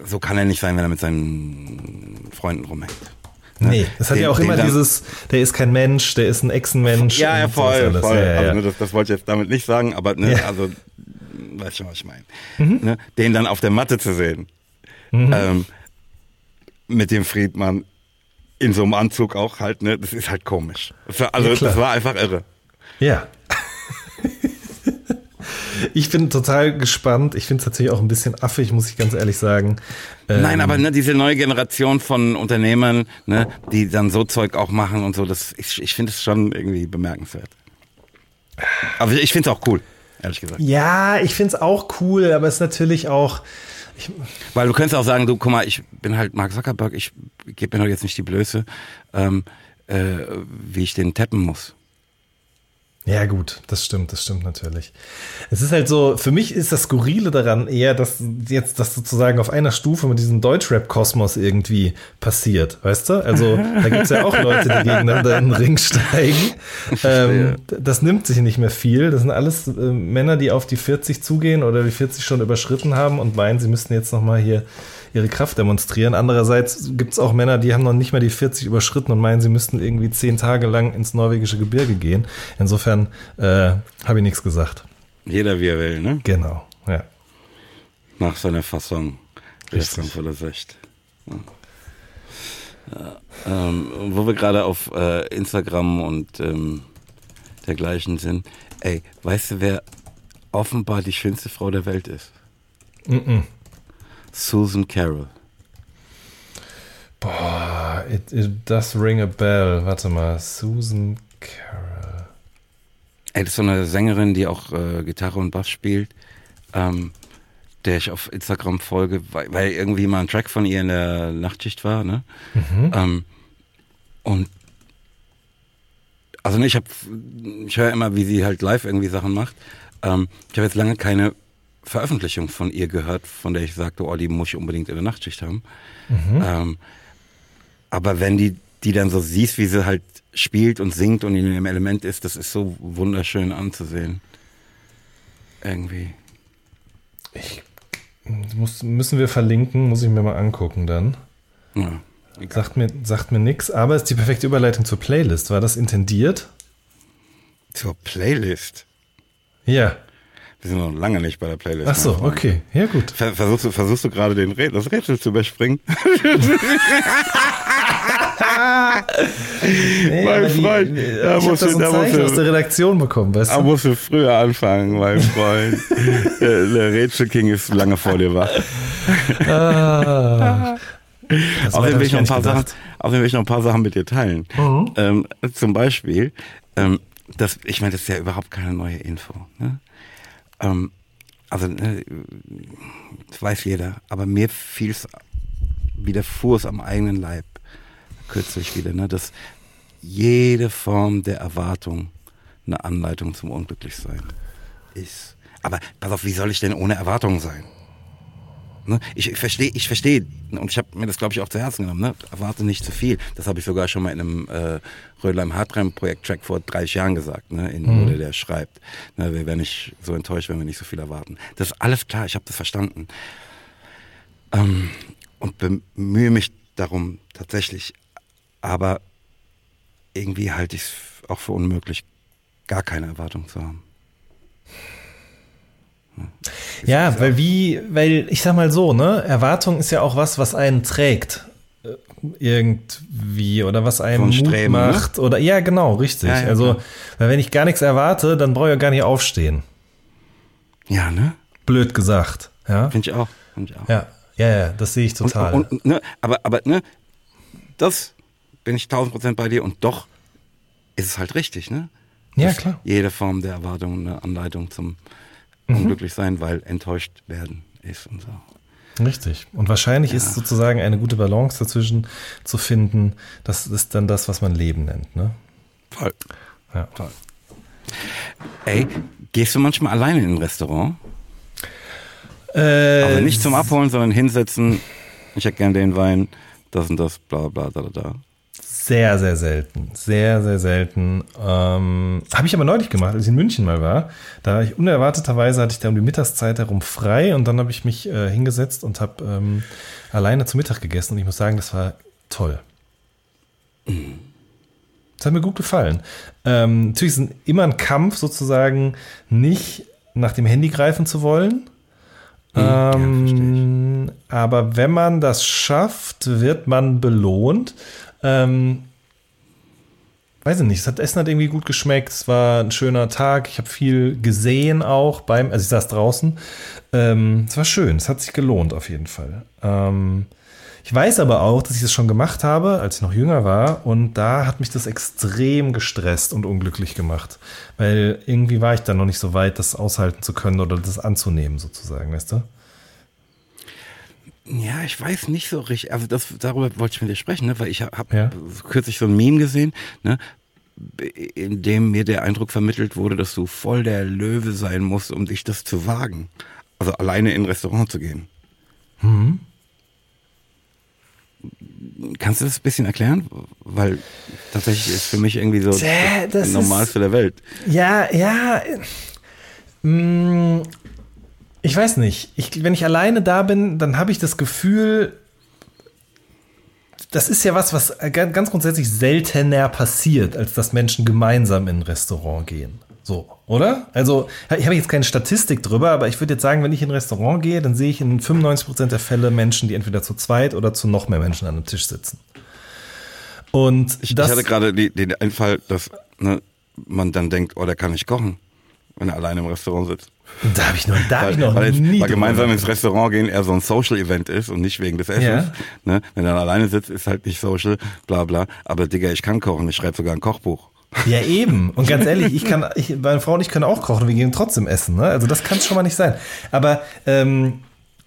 Speaker 2: So kann er nicht sein, wenn er mit seinen Freunden rumhängt.
Speaker 3: Ne? Nee, das hat den, ja auch immer dieses, der ist kein Mensch, der ist ein Echsenmensch.
Speaker 2: Ja, ja, voll, voll. Ja, ja. Also, ne, das, das, wollte ich jetzt damit nicht sagen, aber ne, ja. also, weißt schon, was ich meine. Mhm. Ne? Den dann auf der Matte zu sehen. Mhm. Ähm, mit dem Friedmann in so einem Anzug auch halt, ne? Das ist halt komisch. Das war, also ja, das war einfach irre.
Speaker 3: Ja. ich bin total gespannt. Ich finde es natürlich auch ein bisschen affig, muss ich ganz ehrlich sagen.
Speaker 2: Ähm Nein, aber ne, diese neue Generation von Unternehmern, ne, die dann so Zeug auch machen und so, das, ich, ich finde es schon irgendwie bemerkenswert. Aber ich finde es auch cool, ehrlich gesagt.
Speaker 3: Ja, ich finde es auch cool, aber es ist natürlich auch
Speaker 2: ich, Weil du könntest auch sagen, du, guck mal, ich bin halt Mark Zuckerberg, ich gebe mir doch jetzt nicht die Blöße, ähm, äh, wie ich den tappen muss.
Speaker 3: Ja, gut, das stimmt, das stimmt natürlich. Es ist halt so, für mich ist das Skurrile daran eher, dass jetzt das sozusagen auf einer Stufe mit diesem Deutschrap-Kosmos irgendwie passiert, weißt du? Also, da gibt es ja auch Leute, die gegeneinander in den Ring steigen. Ähm, das nimmt sich nicht mehr viel. Das sind alles äh, Männer, die auf die 40 zugehen oder die 40 schon überschritten haben und meinen, sie müssten jetzt nochmal hier ihre Kraft demonstrieren. Andererseits gibt es auch Männer, die haben noch nicht mal die 40 überschritten und meinen, sie müssten irgendwie zehn Tage lang ins norwegische Gebirge gehen. Insofern insofern äh, habe ich nichts gesagt.
Speaker 2: Jeder wie er will, ne?
Speaker 3: Genau, ja.
Speaker 2: Nach seiner Fassung. Richtig. Volles Recht. Ja. Ja, ähm, wo wir gerade auf äh, Instagram und ähm, dergleichen sind. Ey, weißt du, wer offenbar die schönste Frau der Welt ist? Mm -mm. Susan Carroll.
Speaker 3: Boah, it, it does ring a bell. Warte mal, Susan Carroll.
Speaker 2: Ey, das ist so eine Sängerin, die auch äh, Gitarre und Bass spielt, ähm, der ich auf Instagram folge, weil, weil, irgendwie mal ein Track von ihr in der Nachtschicht war. Ne? Mhm. Ähm, und also ne, ich habe, ich höre immer, wie sie halt live irgendwie Sachen macht. Ähm, ich habe jetzt lange keine Veröffentlichung von ihr gehört, von der ich sagte, oh, die muss ich unbedingt in der Nachtschicht haben. Mhm. Ähm, aber wenn die die dann so siehst, wie sie halt spielt und singt und in dem Element ist, das ist so wunderschön anzusehen. Irgendwie.
Speaker 3: Ich muss, müssen wir verlinken, muss ich mir mal angucken dann. Ja, sagt mir, sagt mir nichts, aber ist die perfekte Überleitung zur Playlist. War das intendiert?
Speaker 2: Zur Playlist?
Speaker 3: Ja.
Speaker 2: Wir sind noch lange nicht bei der Playlist.
Speaker 3: Ach so, okay. Ja, gut.
Speaker 2: Versuchst du, versuchst du gerade den, das Rätsel zu überspringen?
Speaker 3: nee, mein Freund. Die, da ich muss hab das da Zeichen aus der Redaktion bekommen,
Speaker 2: weißt du? Da musst du früher anfangen, mein Freund. der, der King ist lange vor dir wach. Ah. Das auch also ich, noch ein paar Sachen, auch wenn ich noch ein paar Sachen mit dir teilen. Mhm. Ähm, zum Beispiel, ähm, das, ich meine, das ist ja überhaupt keine neue Info. Ne? Ähm, also, ne, weiß jeder, aber mir fiel es wie der Fuß am eigenen Leib kürzlich wieder, ne, dass jede Form der Erwartung eine Anleitung zum Unglücklichsein ist. Aber pass auf, wie soll ich denn ohne Erwartung sein? Ne? Ich verstehe, ich verstehe, und ich habe mir das, glaube ich, auch zu Herzen genommen, ne? erwarte nicht zu viel. Das habe ich sogar schon mal in einem äh, Rödelheim-Hartreim-Projekt-Track vor 30 Jahren gesagt, ne? in mhm. Oder der schreibt, ne? wir werden nicht so enttäuscht, wenn wir nicht so viel erwarten. Das ist alles klar, ich habe das verstanden. Ähm, und bemühe mich darum, tatsächlich aber irgendwie halte ich es auch für unmöglich, gar keine Erwartung zu haben.
Speaker 3: Hm. ja, weil wie, weil ich sag mal so, ne, Erwartung ist ja auch was, was einen trägt äh, irgendwie oder was einem Mut
Speaker 2: Streben,
Speaker 3: ne? macht oder ja genau richtig. Ja, ja, also klar. weil wenn ich gar nichts erwarte, dann brauche ich gar nicht aufstehen.
Speaker 2: Ja ne?
Speaker 3: Blöd gesagt. Ja.
Speaker 2: Finde ich auch. Finde ich auch.
Speaker 3: Ja. ja, ja, das sehe ich total.
Speaker 2: Und, und, ne, aber aber ne, das bin ich 1000 Prozent bei dir und doch ist es halt richtig, ne?
Speaker 3: Ja, klar.
Speaker 2: Jede Form der Erwartung eine Anleitung zum mhm. Unglücklichsein, weil enttäuscht werden ist und so.
Speaker 3: Richtig. Und wahrscheinlich ja. ist sozusagen eine gute Balance dazwischen zu finden. Das ist dann das, was man Leben nennt, ne? Voll. Ja.
Speaker 2: Voll. Ey, gehst du manchmal alleine in ein Restaurant? Äh, also nicht zum Abholen, sondern hinsetzen. Ich hätte gern den Wein, das und das, bla bla bla bla
Speaker 3: sehr, sehr selten. Sehr, sehr selten. Ähm, Habe ich aber neulich gemacht, als ich in München mal war. Da war ich unerwarteterweise, hatte ich da um die Mittagszeit herum frei und dann habe ich mich äh, hingesetzt und habe ähm, alleine zu Mittag gegessen und ich muss sagen, das war toll. Das hat mir gut gefallen. Ähm, natürlich ist es immer ein Kampf sozusagen, nicht nach dem Handy greifen zu wollen. Mhm. Ähm, aber wenn man das schafft, wird man belohnt. Ähm, weiß ich nicht, das Essen hat irgendwie gut geschmeckt, es war ein schöner Tag, ich habe viel gesehen auch beim, also ich saß draußen. Ähm, es war schön, es hat sich gelohnt auf jeden Fall. Ähm, ich weiß aber auch, dass ich das schon gemacht habe, als ich noch jünger war, und da hat mich das extrem gestresst und unglücklich gemacht. Weil irgendwie war ich da noch nicht so weit, das aushalten zu können oder das anzunehmen, sozusagen, weißt du?
Speaker 2: Ja, ich weiß nicht so richtig. Also das, darüber wollte ich mit dir sprechen, ne? weil ich habe ja. kürzlich so ein Meme gesehen, ne? in dem mir der Eindruck vermittelt wurde, dass du voll der Löwe sein musst, um dich das zu wagen. Also alleine in ein Restaurant zu gehen. Mhm. Kannst du das ein bisschen erklären? Weil tatsächlich ist für mich irgendwie so das, das Normalste der Welt.
Speaker 3: Ja, ja. Mm, ich weiß nicht, ich, wenn ich alleine da bin, dann habe ich das Gefühl, das ist ja was, was ganz grundsätzlich seltener passiert, als dass Menschen gemeinsam in ein Restaurant gehen. So, oder? Also, ich habe jetzt keine Statistik drüber, aber ich würde jetzt sagen, wenn ich in ein Restaurant gehe, dann sehe ich in 95% der Fälle Menschen, die entweder zu zweit oder zu noch mehr Menschen an einem Tisch sitzen. Und ich,
Speaker 2: das, ich hatte gerade den Einfall, dass ne, man dann denkt, oh, der kann nicht kochen, wenn er alleine im Restaurant sitzt.
Speaker 3: Da habe ich noch, da hab ich noch weil,
Speaker 2: nie. Weil gemeinsam ins Restaurant gehen eher so ein Social-Event ist und nicht wegen des Essens. Ja. Ne? Wenn er alleine sitzt, ist halt nicht Social, bla bla. Aber Digga, ich kann kochen, ich schreibe sogar ein Kochbuch.
Speaker 3: Ja, eben. Und ganz ehrlich, ich kann, ich, meine Frau und ich können auch kochen, wir gehen trotzdem essen. Ne? Also das kann es schon mal nicht sein. Aber ähm,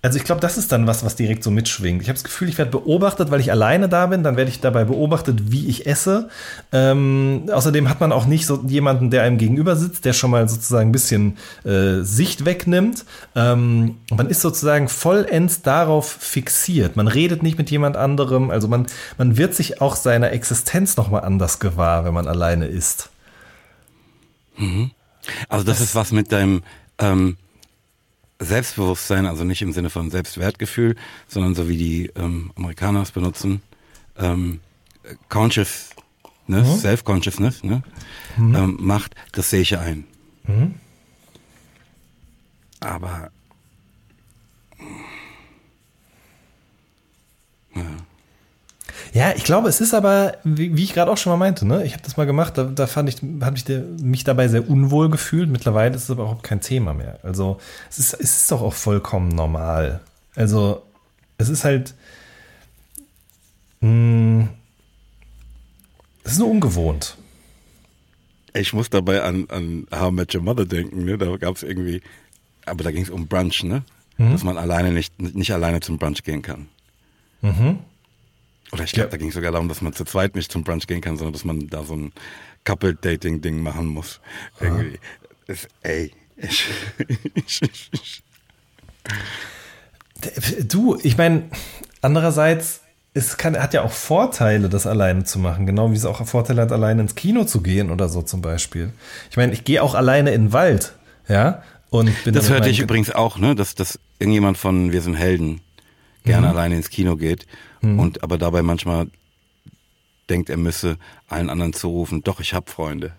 Speaker 3: also ich glaube, das ist dann was, was direkt so mitschwingt. Ich habe das Gefühl, ich werde beobachtet, weil ich alleine da bin. Dann werde ich dabei beobachtet, wie ich esse. Ähm, außerdem hat man auch nicht so jemanden, der einem gegenüber sitzt, der schon mal sozusagen ein bisschen äh, Sicht wegnimmt. Ähm, man ist sozusagen vollends darauf fixiert. Man redet nicht mit jemand anderem. Also man, man wird sich auch seiner Existenz noch mal anders gewahr, wenn man alleine ist.
Speaker 2: Mhm. Also das, das ist was mit deinem ähm Selbstbewusstsein, also nicht im Sinne von Selbstwertgefühl, sondern so wie die ähm, Amerikaner es benutzen, ähm, Consciousness, mhm. Self-Consciousness ne? Mhm. Ähm, macht, das sehe ich ja ein. Mhm. Aber
Speaker 3: ja. Ja, ich glaube, es ist aber, wie, wie ich gerade auch schon mal meinte, ne? ich habe das mal gemacht, da, da fand ich, habe ich de, mich dabei sehr unwohl gefühlt. Mittlerweile ist es aber überhaupt kein Thema mehr. Also es ist, es ist doch auch vollkommen normal. Also es ist halt, mh, hm, es ist nur ungewohnt.
Speaker 2: Ich muss dabei an, an How I Met Your Mother denken, ne? da gab es irgendwie, aber da ging es um Brunch, ne? Mhm. dass man alleine nicht, nicht alleine zum Brunch gehen kann. Mhm. Oder ich glaube, ja. da ging es sogar darum, dass man zu zweit nicht zum Brunch gehen kann, sondern dass man da so ein Couple-Dating-Ding machen muss. Ah. Irgendwie. Ist, ey.
Speaker 3: du, ich meine, andererseits, es kann, hat ja auch Vorteile, das alleine zu machen. Genau wie es auch Vorteile hat, alleine ins Kino zu gehen oder so zum Beispiel. Ich meine, ich gehe auch alleine in den Wald, ja. Und
Speaker 2: bin das hörte ich übrigens auch, ne? Dass, dass irgendjemand von Wir sind Helden gerne mhm. alleine ins Kino geht mhm. und aber dabei manchmal denkt, er müsse allen anderen zurufen, doch, ich habe Freunde.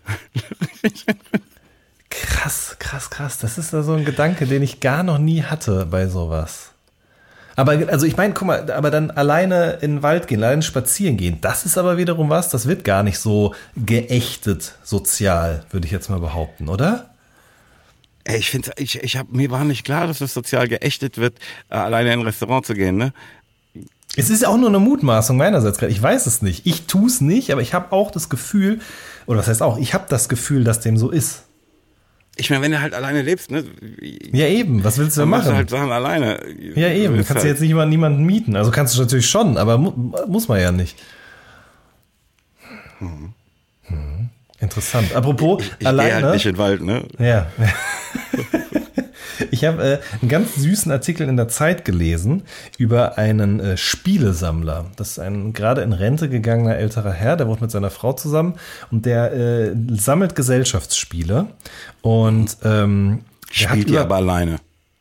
Speaker 3: krass, krass, krass. Das ist so also ein Gedanke, den ich gar noch nie hatte bei sowas. Aber also ich meine, guck mal, aber dann alleine in den Wald gehen, alleine spazieren gehen, das ist aber wiederum was, das wird gar nicht so geächtet sozial, würde ich jetzt mal behaupten, oder?
Speaker 2: Ey, ich finde, ich, ich hab, mir war nicht klar, dass es sozial geächtet wird, äh, alleine in ein Restaurant zu gehen, ne?
Speaker 3: Es ist auch nur eine Mutmaßung meinerseits gerade. Ich weiß es nicht. Ich tue es nicht, aber ich habe auch das Gefühl, oder was heißt auch, ich habe das Gefühl, dass dem so ist.
Speaker 2: Ich meine, wenn du halt alleine lebst, ne?
Speaker 3: Ja, eben. Was willst du dann machen? Du
Speaker 2: halt Sachen alleine.
Speaker 3: Ja, eben. Du Kannst halt jetzt nicht mal niemanden mieten. Also kannst du natürlich schon, aber mu muss man ja nicht. Hm. Interessant. Apropos, ich, ich alleine. Halt
Speaker 2: nicht in den Wald, ne?
Speaker 3: Ja. ich habe äh, einen ganz süßen Artikel in der Zeit gelesen über einen äh, Spielesammler. Das ist ein gerade in Rente gegangener älterer Herr, der wohnt mit seiner Frau zusammen und der äh, sammelt Gesellschaftsspiele. Und ähm, spielt
Speaker 2: die aber alleine.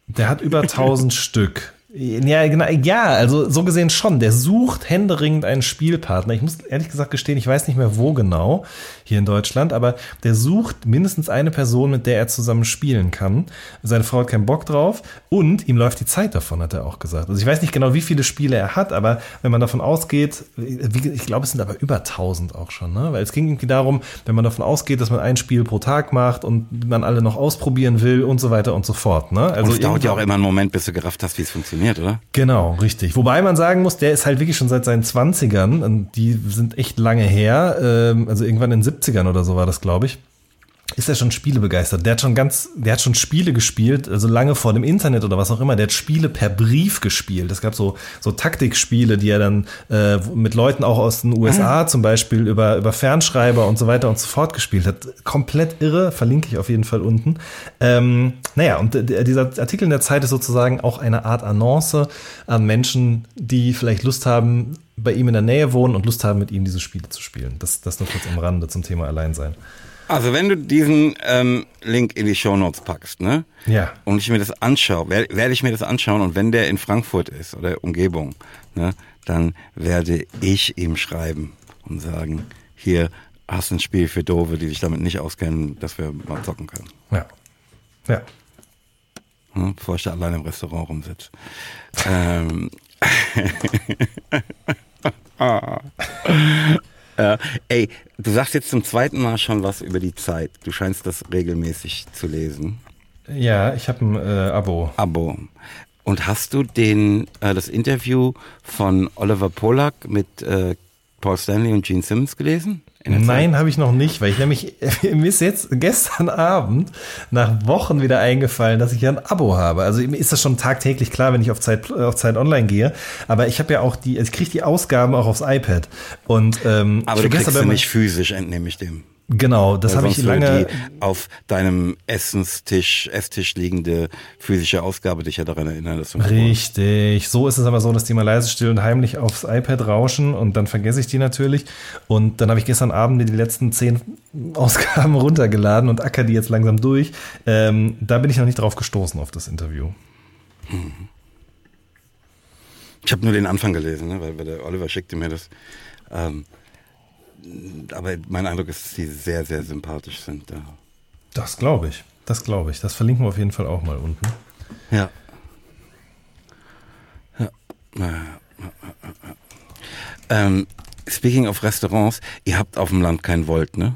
Speaker 3: Der hat über 1000 Stück. Ja, genau, ja, also so gesehen schon. Der sucht händeringend einen Spielpartner. Ich muss ehrlich gesagt gestehen, ich weiß nicht mehr wo genau hier in Deutschland, aber der sucht mindestens eine Person, mit der er zusammen spielen kann. Seine Frau hat keinen Bock drauf und ihm läuft die Zeit davon, hat er auch gesagt. Also ich weiß nicht genau, wie viele Spiele er hat, aber wenn man davon ausgeht, ich glaube, es sind aber über 1000 auch schon, ne? weil es ging irgendwie darum, wenn man davon ausgeht, dass man ein Spiel pro Tag macht und man alle noch ausprobieren will und so weiter und so fort. Ne?
Speaker 2: Also
Speaker 3: und es
Speaker 2: dauert ja auch immer einen Moment, bis du gerafft hast, wie es funktioniert, oder?
Speaker 3: Genau, richtig. Wobei man sagen muss, der ist halt wirklich schon seit seinen 20ern, und die sind echt lange her, ähm, also irgendwann in den 70ern oder so war das, glaube ich ist er schon Spiele begeistert. Der hat schon ganz, der hat schon Spiele gespielt, also lange vor dem Internet oder was auch immer. Der hat Spiele per Brief gespielt. Es gab so, so Taktikspiele, die er dann äh, mit Leuten auch aus den USA mhm. Ah. zum Beispiel über, über Fernschreiber und so weiter und so fort gespielt hat. Komplett irre, verlinke ich auf jeden Fall unten. Ähm, naja, und dieser Artikel in der Zeit ist sozusagen auch eine Art Annonce an Menschen, die vielleicht Lust haben, bei ihm in der Nähe wohnen und Lust haben, mit ihm diese Spiele zu spielen. Das, das nur kurz am Rande zum Thema Alleinsein.
Speaker 2: Also wenn du diesen ähm, Link in die Show Notes packst, ne?
Speaker 3: Ja.
Speaker 2: Und ich mir das anschaue, werde werd ich mir das anschauen und wenn der in Frankfurt ist oder Umgebung, ne, dann werde ich ihm schreiben und sagen, hier hast ein Spiel für Dove, die sich damit nicht auskennen, dass wir mal zocken können.
Speaker 3: Ja. Ja.
Speaker 2: Hm, bevor ich da allein im Restaurant rumsitze. ähm. ah. Äh, ey, du sagst jetzt zum zweiten Mal schon was über die Zeit. Du scheinst das regelmäßig zu lesen.
Speaker 3: Ja, ich habe ein äh, Abo.
Speaker 2: Abo. Und hast du den, äh, das Interview von Oliver Polak mit äh, Paul Stanley und Gene Simmons gelesen?
Speaker 3: Nein, habe ich noch nicht, weil ich nämlich mir ist jetzt gestern Abend nach Wochen wieder eingefallen, dass ich ja ein Abo habe. Also mir ist das schon tagtäglich klar, wenn ich auf Zeit auf Zeit online gehe. Aber ich habe ja auch die, also ich kriege die Ausgaben auch aufs iPad. Und ähm, aber
Speaker 2: du kriegst sie nicht physisch, entnehme ich dem.
Speaker 3: Genau, das habe ich lange.
Speaker 2: Die auf deinem Essenstisch, Esstisch liegende physische Ausgabe dich ja daran erinnern,
Speaker 3: dass du Richtig. So ist es aber so, dass die mal leise, still und heimlich aufs iPad rauschen und dann vergesse ich die natürlich. Und dann habe ich gestern Abend die letzten zehn Ausgaben runtergeladen und acker die jetzt langsam durch. Ähm, da bin ich noch nicht drauf gestoßen auf das Interview. Hm.
Speaker 2: Ich habe nur den Anfang gelesen, ne? weil, weil der Oliver schickte mir das. Ähm, aber mein Eindruck ist, dass sie sehr, sehr sympathisch sind da.
Speaker 3: Das glaube ich. Das glaube ich. Das verlinken wir auf jeden Fall auch mal unten.
Speaker 2: Ja. Ja. Ähm, speaking of Restaurants, ihr habt auf dem Land kein Volt, ne?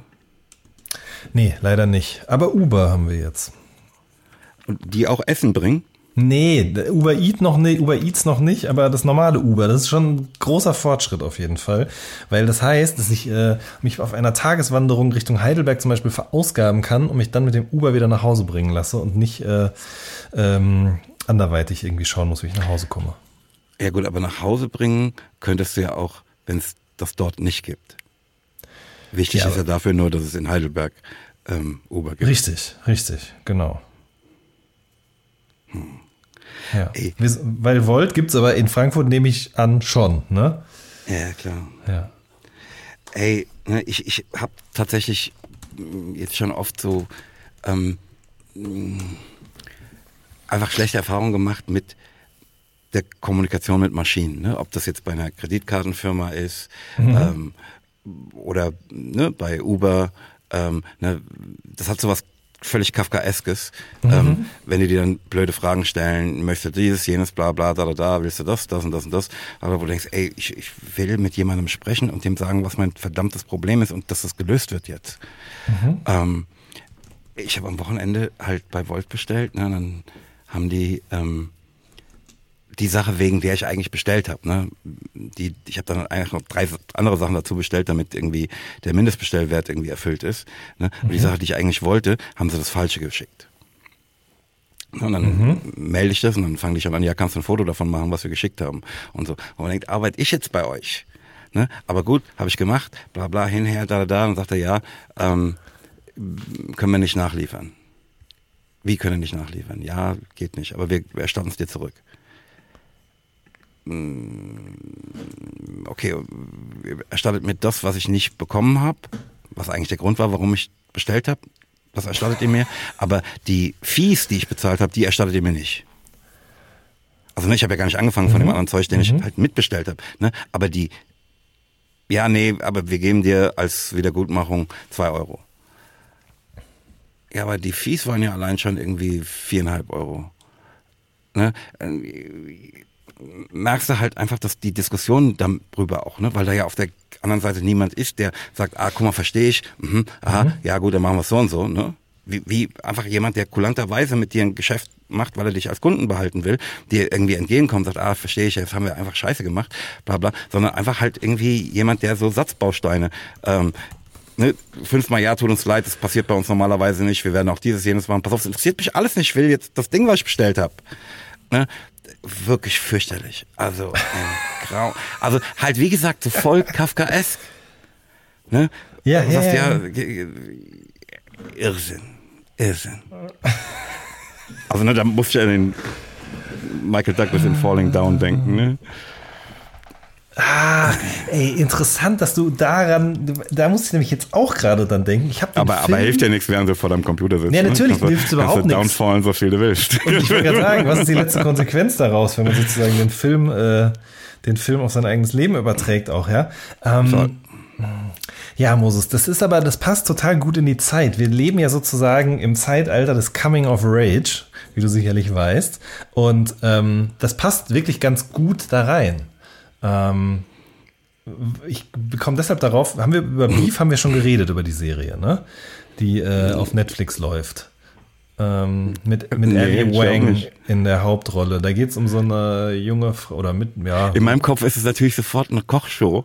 Speaker 3: Nee, leider nicht. Aber Uber haben wir jetzt.
Speaker 2: Und die auch Essen bringen?
Speaker 3: Nee, Uber, Eat noch nicht, Uber Eats noch nicht, aber das normale Uber, das ist schon ein großer Fortschritt auf jeden Fall. Weil das heißt, dass ich äh, mich auf einer Tageswanderung Richtung Heidelberg zum Beispiel verausgaben kann und mich dann mit dem Uber wieder nach Hause bringen lasse und nicht äh, ähm, anderweitig irgendwie schauen muss, wie ich nach Hause komme.
Speaker 2: Ja gut, aber nach Hause bringen könntest du ja auch, wenn es das dort nicht gibt. Wichtig ja, ist ja dafür nur, dass es in Heidelberg ähm, Uber gibt.
Speaker 3: Richtig, richtig, genau. Hm. Ja. Weil Volt gibt es aber in Frankfurt, nehme ich an, schon, ne?
Speaker 2: Ja, klar. Ja. Ey, ne, ich, ich habe tatsächlich hm, jetzt schon oft so ähm, hm, einfach schlechte Erfahrungen gemacht mit der Kommunikation mit Maschinen. Ne? Ob das jetzt bei einer Kreditkartenfirma ist mhm. ähm, oder ne, bei Uber. Ähm, ne, das hat sowas was völlig Kafkaeskes, mhm. ähm, wenn die dir dann blöde Fragen stellen, möchtest du dieses, jenes, bla bla, da, da, da, willst du das, das und das und das, aber wo du denkst, ey, ich, ich will mit jemandem sprechen und dem sagen, was mein verdammtes Problem ist und dass das gelöst wird jetzt. Mhm. Ähm, ich habe am Wochenende halt bei Volt bestellt, ne, dann haben die ähm, die Sache, wegen der ich eigentlich bestellt habe. Ne? Die, ich habe dann eigentlich noch drei andere Sachen dazu bestellt, damit irgendwie der Mindestbestellwert irgendwie erfüllt ist. Ne? Und die mhm. Sache, die ich eigentlich wollte, haben sie das Falsche geschickt. Ne, und dann mhm. melde ich das und dann fange ich halt an, ja, kannst du ein Foto davon machen, was wir geschickt haben und so. Und man denkt, arbeite ich jetzt bei euch? Ne? Aber gut, habe ich gemacht, bla bla, hinher, da, da, da. Und sagt er, ja, ähm, können wir nicht nachliefern. Wie können wir nicht nachliefern? Ja, geht nicht, aber wir erstatten es dir zurück. Mm, okay, erstattet mir das, was ich nicht bekommen habe, was eigentlich der Grund war, warum ich bestellt habe, das erstattet ihr mir. Aber die Fees, die ich bezahlt habe, die erstattet ihr mir nicht. Also ne, ich habe ja gar nicht angefangen von mhm. dem anderen Zeug, den mhm. ich halt mitbestellt habe. Ne? Aber die, ja, nee, aber wir geben dir als Wiedergutmachung zwei Euro. Ja, aber die Fees waren ja allein schon irgendwie viereinhalb Euro. Ne? Äh, merkst du halt einfach, dass die Diskussion darüber auch, ne, weil da ja auf der anderen Seite niemand ist, der sagt, ah, guck mal, verstehe ich, mhm, aha, mhm. ja gut, dann machen wir es so und so, ne? Wie, wie einfach jemand, der kulanterweise mit dir ein Geschäft macht, weil er dich als Kunden behalten will, dir irgendwie entgegenkommt, sagt, ah, verstehe ich, jetzt haben wir einfach Scheiße gemacht, bla bla, sondern einfach halt irgendwie jemand, der so Satzbausteine ähm, ne, fünfmal ja tut uns leid, das passiert bei uns normalerweise nicht, wir werden auch dieses, jenes machen. Pass auf, es interessiert mich alles nicht, ich will jetzt das Ding, was ich bestellt habe. Ne, wirklich fürchterlich. Also ein grau. Also halt wie gesagt so voll Kafkaesk. Ne?
Speaker 3: Ja, also, ja, sagst, ja, ja.
Speaker 2: Irrsinn, Irrsinn. Also ne, da musst du ja den Michael Douglas in Falling Down denken. Ne?
Speaker 3: Ah, ey, interessant, dass du daran, da muss ich nämlich jetzt auch gerade dann denken. Ich den
Speaker 2: aber, Film, aber hilft ja nichts, während du vor deinem Computer sitzt. Ja,
Speaker 3: ne? natürlich ne? hilft es überhaupt nichts.
Speaker 2: downfallen, so viel du willst. Und ich
Speaker 3: wollte gerade sagen, was ist die letzte Konsequenz daraus, wenn man sozusagen den Film, äh, den Film auf sein eigenes Leben überträgt auch, ja? Ähm, Ja, Moses, das ist aber, das passt total gut in die Zeit. Wir leben ja sozusagen im Zeitalter des Coming of Rage, wie du sicherlich weißt. Und ähm, das passt wirklich ganz gut da rein. Ähm, ich komme deshalb darauf, haben wir über Beef haben wir schon geredet über die Serie, ne? Die äh, auf Netflix läuft. Ähm, mit mit nee, Abby Wang in der Hauptrolle. Da geht es um so eine junge Frau oder mit, ja.
Speaker 2: In meinem Kopf ist es natürlich sofort eine Kochshow.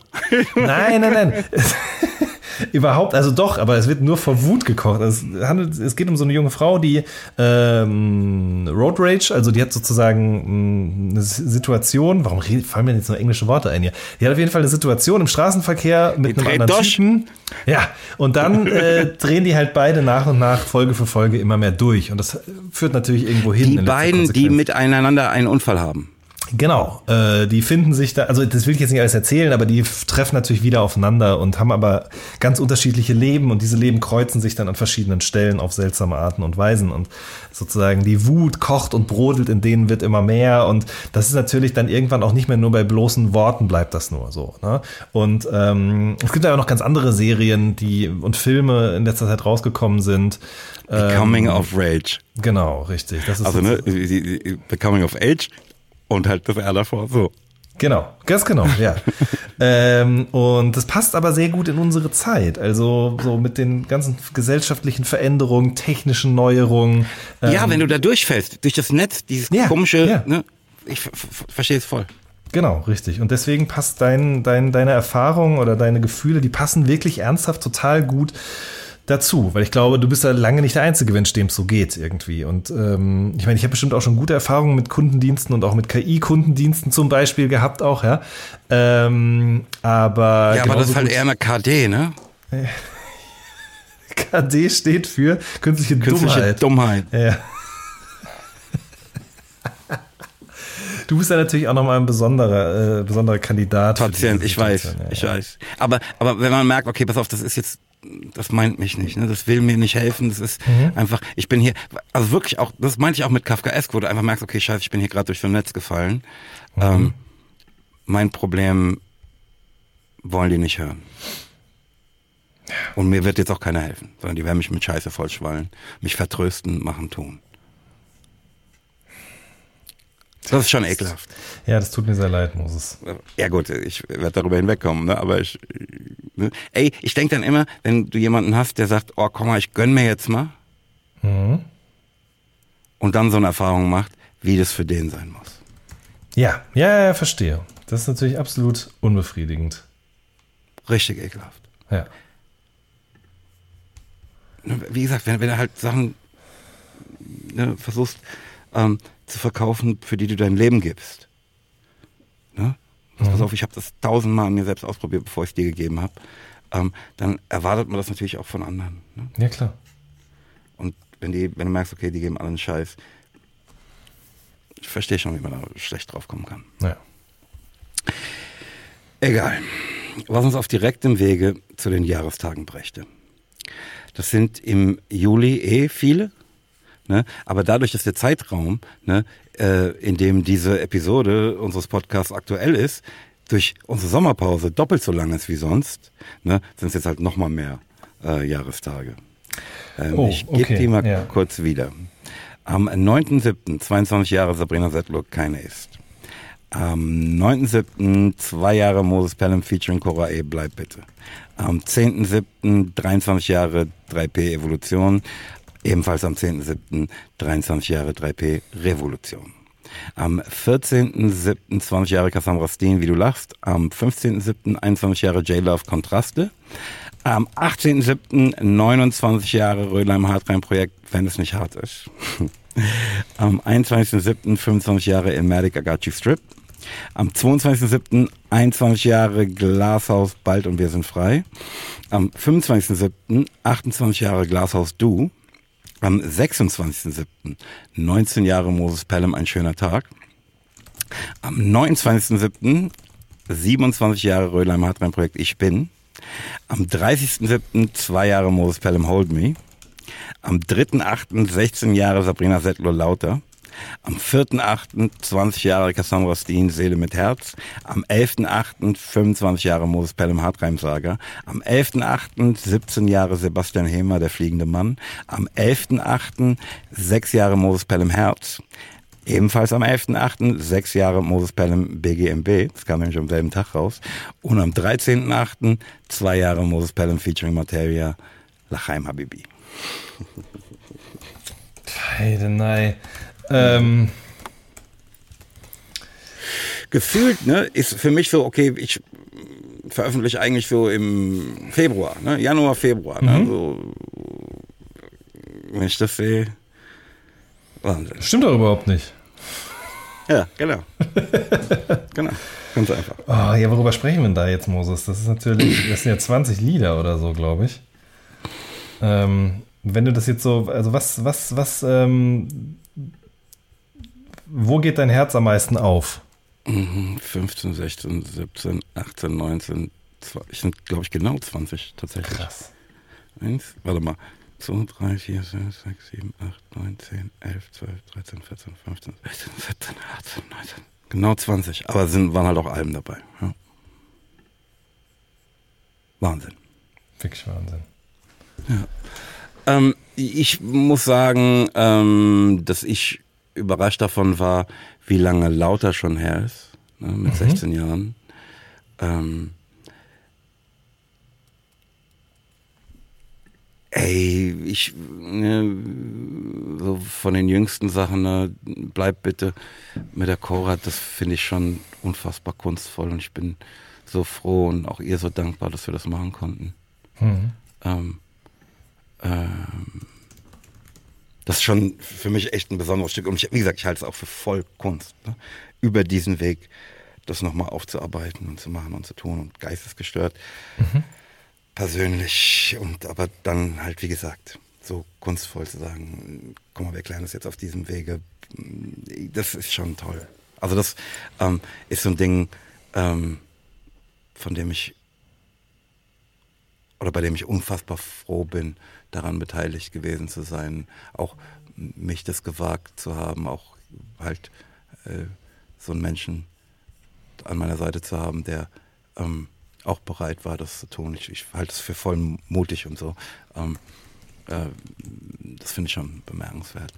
Speaker 3: Nein, nein, nein. Überhaupt, also doch, aber es wird nur vor Wut gekocht. Es, handelt, es geht um so eine junge Frau, die ähm, Road Rage, also die hat sozusagen mh, mm, eine Situation, warum fallen mir jetzt nur englische Worte ein hier? Die hat auf jeden Fall eine Situation im Straßenverkehr mit die einem anderen Doschen. Ja, und dann äh, drehen die halt beide nach und nach Folge für Folge immer mehr durch. Und das äh, führt natürlich irgendwo hin.
Speaker 2: Die beiden, die miteinander einen Unfall haben.
Speaker 3: Genau, äh, die finden sich da, also das will ich jetzt nicht alles erzählen, aber die treffen natürlich wieder aufeinander und haben aber ganz unterschiedliche Leben und diese Leben kreuzen sich dann an verschiedenen Stellen auf seltsame Arten und Weisen und sozusagen die Wut kocht und brodelt, in denen wird immer mehr und das ist natürlich dann irgendwann auch nicht mehr nur bei bloßen Worten bleibt das nur so. Ne? Und ähm, es gibt aber noch ganz andere Serien, die und Filme in letzter Zeit rausgekommen sind.
Speaker 2: Becoming ähm, of Rage.
Speaker 3: Genau, richtig. Das ist
Speaker 2: also ne, Becoming of Age und halt das R davor so.
Speaker 3: Genau, ganz genau, ja. ähm, und das passt aber sehr gut in unsere Zeit. Also so mit den ganzen gesellschaftlichen Veränderungen, technischen Neuerungen. Ähm,
Speaker 2: ja, wenn du da durchfällst, durch das Netz, dieses ja, komische, ja. Ne, ich verstehe es voll.
Speaker 3: Genau, richtig. Und deswegen passt dein, dein, deine Erfahrung oder deine Gefühle, die passen wirklich ernsthaft total gut dazu, weil ich glaube, du bist da lange nicht der einzige Mensch, dem es so geht irgendwie. Und ähm, ich meine, ich habe bestimmt auch schon gute Erfahrungen mit Kundendiensten und auch mit KI-Kundendiensten zum Beispiel gehabt auch, ja. Ähm, aber
Speaker 2: ja, aber das ist halt eher eine KD, ne?
Speaker 3: KD steht für künstliche, künstliche
Speaker 2: Dummheit. Dummheit. Ja.
Speaker 3: Du bist ja natürlich auch nochmal ein besonderer, äh, besonderer Kandidat.
Speaker 2: Patient, ich weiß, ja, ich ja. weiß. Aber, aber wenn man merkt, okay, pass auf, das ist jetzt das meint mich nicht, ne? das will mir nicht helfen, das ist mhm. einfach, ich bin hier, also wirklich auch, das meinte ich auch mit Kafkaesk, wo du einfach merkst, okay, scheiße, ich bin hier gerade durch so ein Netz gefallen. Mhm. Ähm, mein Problem wollen die nicht hören. Und mir wird jetzt auch keiner helfen, sondern die werden mich mit Scheiße vollschwallen, mich vertrösten, machen, tun. Das ist schon ekelhaft.
Speaker 3: Ja, das tut mir sehr leid, Moses.
Speaker 2: Ja gut, ich werde darüber hinwegkommen, ne? aber ich... Ne? Ey, ich denke dann immer, wenn du jemanden hast, der sagt, oh komm mal, ich gönn mir jetzt mal. Mhm. Und dann so eine Erfahrung macht, wie das für den sein muss.
Speaker 3: Ja, ja, ja, verstehe. Das ist natürlich absolut unbefriedigend.
Speaker 2: Richtig ekelhaft.
Speaker 3: Ja. Ne,
Speaker 2: wie gesagt, wenn, wenn du halt Sachen ne, versuchst, ähm, zu verkaufen, für die du dein Leben gibst. Ne? Mhm. Pass auf, ich habe das tausendmal an mir selbst ausprobiert, bevor ich es dir gegeben habe. Ähm, dann erwartet man das natürlich auch von anderen. Ne? Ja,
Speaker 3: klar.
Speaker 2: Und wenn, die, wenn du merkst, okay, die geben allen Scheiß, ich verstehe schon, wie man da schlecht drauf kommen kann.
Speaker 3: Naja.
Speaker 2: Egal. Was uns auf direktem Wege zu den Jahrestagen brächte. Das sind im Juli eh viele, Ne? Aber dadurch dass der Zeitraum, ne, äh, in dem diese Episode unseres Podcasts aktuell ist, durch unsere Sommerpause doppelt so lang ist wie sonst, ne, sind es jetzt halt nochmal mehr äh, Jahrestage. Ähm, oh, ich gebe okay, die mal ja. kurz wieder. Am 9.7., 22 Jahre Sabrina Settler, keine ist. Am 9.7. zwei Jahre Moses Pelham featuring Cora E. Bleib bitte. Am 10.7. 23 Jahre 3P Evolution. Ebenfalls am 10.7. 23 Jahre 3P Revolution. Am 14.7. 20 Jahre Cassandra Steen, wie du lachst. Am 15.7. 21 Jahre J-Love Kontraste. Am 18.7. 29 Jahre Rödelheim Hartrein Projekt, wenn es nicht hart ist. Am 21.7. 25 Jahre Elmatic Agachi Strip. Am 22.7. 21 Jahre Glashaus Bald und wir sind frei. Am 25.7. 28 Jahre Glashaus Du. Am 26.07. 19 Jahre Moses Pelham, ein schöner Tag. Am 29.07. 27 Jahre Röhlheim hat mein Projekt Ich Bin. Am 30.07. zwei Jahre Moses Pelham Hold Me. Am 3.8. 16 Jahre Sabrina Settler Lauter. Am 4.8. 20 Jahre Cassandra Steen, Seele mit Herz. Am 11.8. 25 Jahre Moses Pelham, hartreim Am 11.8. 17 Jahre Sebastian Hemer, Der fliegende Mann. Am 11.8. 6 Jahre Moses Pelham, Herz. Ebenfalls am 11.8. sechs Jahre Moses Pelham BGMB. Das kam nämlich am selben Tag raus. Und am 13.8. zwei Jahre Moses Pelham featuring Materia Lachaim Habibi.
Speaker 3: Heidenei. Ähm,
Speaker 2: Gefühlt ne, ist für mich so, okay, ich veröffentliche eigentlich so im Februar, ne? Januar, Februar. Ne, mhm. Ne? So, wenn ich das sehe,
Speaker 3: Wahnsinn. Stimmt doch überhaupt nicht.
Speaker 2: Ja, genau. genau, ganz einfach.
Speaker 3: Oh, ja, worüber sprechen wir denn da jetzt, Moses? Das ist natürlich, das sind ja 20 Lieder oder so, glaube ich. Ähm, wenn du das jetzt so, also was, was, was ähm, wo geht dein Herz am meisten auf?
Speaker 2: 15, 16, 17, 18, 19, 20. sind, glaube ich, genau 20 tatsächlich. Krass. Eins, warte mal. 2, 3, 4, 5, 6, 7, 8, 9, 10, 11, 12, 13, 14, 15, 16, 17, 18, 19. Genau 20. Aber sind, waren halt auch Alben dabei. Ja. Wahnsinn.
Speaker 3: Wirklich Wahnsinn. Ja.
Speaker 2: Ähm, ich muss sagen, ähm, dass ich überrascht davon war, wie lange Lauter schon her ist, ne, mit mhm. 16 Jahren. Ähm, ey, ich, ne, so von den jüngsten Sachen, ne, bleib bitte mit der Cora, das finde ich schon unfassbar kunstvoll und ich bin so froh und auch ihr so dankbar, dass wir das machen konnten. Mhm. Ähm, ähm, das ist schon für mich echt ein besonderes Stück. Und ich, wie gesagt, ich halte es auch für voll Kunst. Ne? Über diesen Weg das nochmal aufzuarbeiten und zu machen und zu tun und geistesgestört. Mhm. Persönlich und aber dann halt, wie gesagt, so kunstvoll zu sagen, guck mal, wir klären das jetzt auf diesem Wege. Das ist schon toll. Also das ähm, ist so ein Ding, ähm, von dem ich oder bei dem ich unfassbar froh bin, daran beteiligt gewesen zu sein, auch mich das gewagt zu haben, auch halt äh, so einen Menschen an meiner Seite zu haben, der ähm, auch bereit war, das zu tun. Ich, ich halte es für voll mutig und so. Ähm, äh, das finde ich schon bemerkenswert.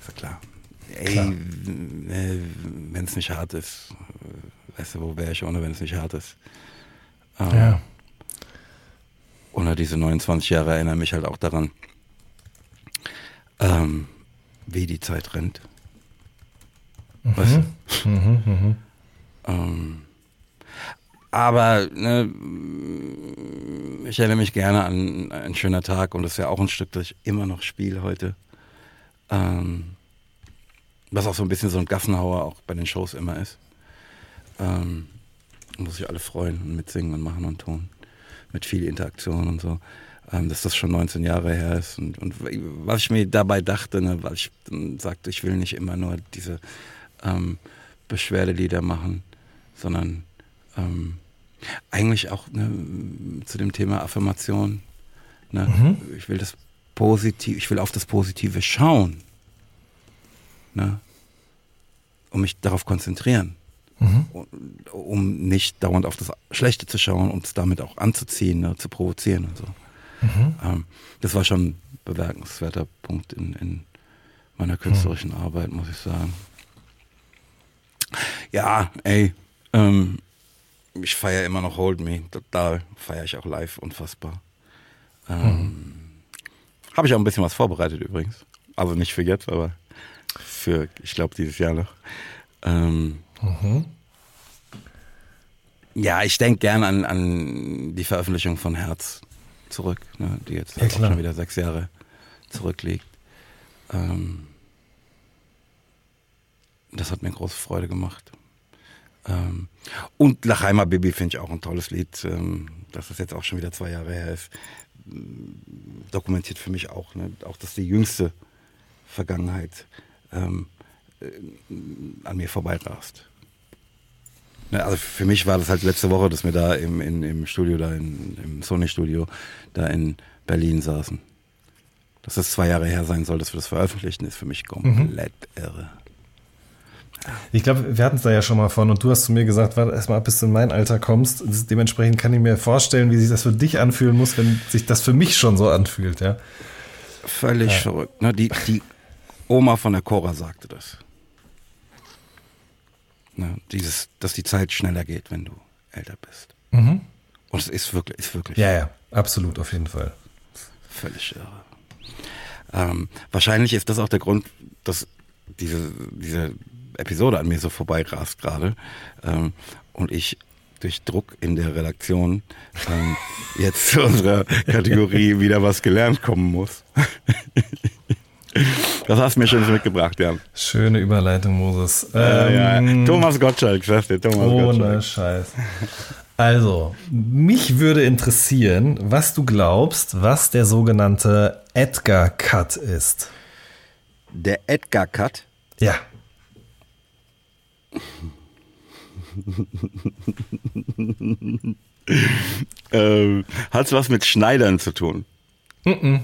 Speaker 2: Ist ja klar. Ey, äh, wenn es nicht hart ist, äh, weißt du, wo wäre ich ohne, wenn es nicht hart ist?
Speaker 3: Ähm, ja
Speaker 2: ohne diese 29 Jahre erinnern mich halt auch daran, ähm, wie die Zeit rennt. Mhm. Weißt du? mhm, mhm. mhm. Ähm, aber ne, ich erinnere mich gerne an einen schönen Tag und das ist ja auch ein Stück, das ich immer noch spiele heute. Ähm, was auch so ein bisschen so ein Gassenhauer auch bei den Shows immer ist. Ähm, muss ich alle freuen und mitsingen und machen und tun mit viel Interaktion und so. Ähm, dass das schon 19 Jahre her ist. Und, und was ich mir dabei dachte, ne, weil ich sagte, ich will nicht immer nur diese ähm, Beschwerdelieder machen, sondern ähm, eigentlich auch ne, zu dem Thema Affirmation. Ne? Mhm. Ich will das positiv, ich will auf das Positive schauen. Ne? Und mich darauf konzentrieren mhm. um nicht dauernd auf das Schlechte zu schauen und es damit auch anzuziehen, ne, zu provozieren und so. Mhm. Ähm, das war schon ein bemerkenswerter Punkt in, in meiner künstlerischen mhm. Arbeit, muss ich sagen. Ja, ey, ähm, ich feiere immer noch Hold Me, total. Feiere ich auch live, unfassbar. Ähm, mhm. Habe ich auch ein bisschen was vorbereitet übrigens. Also nicht für jetzt, aber für, ich glaube, dieses Jahr noch. Ähm, Mhm. Ja, ich denke gerne an, an die Veröffentlichung von Herz zurück, ne, die jetzt ja, auch schon wieder sechs Jahre zurückliegt. Ähm, das hat mir große Freude gemacht. Ähm, und Lachheimer Baby finde ich auch ein tolles Lied, ähm, dass es jetzt auch schon wieder zwei Jahre her ist. Dokumentiert für mich auch, ne, auch dass die jüngste Vergangenheit ähm, äh, an mir vorbeirast also für mich war das halt letzte Woche, dass wir da im, in, im Studio, da in, im Sony-Studio, da in Berlin saßen. Dass das zwei Jahre her sein soll, dass wir das veröffentlichen, ist für mich komplett mhm. irre.
Speaker 3: Ich glaube, wir hatten es da ja schon mal von und du hast zu mir gesagt, warte erstmal ab, bis du in mein Alter kommst. Dementsprechend kann ich mir vorstellen, wie sich das für dich anfühlen muss, wenn sich das für mich schon so anfühlt, ja.
Speaker 2: Völlig ja. verrückt. Ne? Die, die Oma von der Cora sagte das. Ne? Dieses, dass die Zeit schneller geht, wenn du älter bist. Mhm. Und es ist wirklich, ist wirklich.
Speaker 3: Ja, ja, absolut, auf jeden Fall.
Speaker 2: Völlig irre. Ähm, wahrscheinlich ist das auch der Grund, dass diese, diese Episode an mir so vorbeirast gerade. Ähm, und ich durch Druck in der Redaktion ähm, jetzt zu unserer Kategorie wieder was gelernt kommen muss. Das hast du mir schönes mitgebracht, ja.
Speaker 3: Schöne Überleitung, Moses.
Speaker 2: ähm, ja. Thomas Gottschalk, sagst du, Thomas ohne Gottschalk. Ohne Scheiß.
Speaker 3: Also, mich würde interessieren, was du glaubst, was der sogenannte Edgar Cut ist.
Speaker 2: Der Edgar Cut?
Speaker 3: Ja.
Speaker 2: ähm, es was mit Schneidern zu tun? Mm, -mm.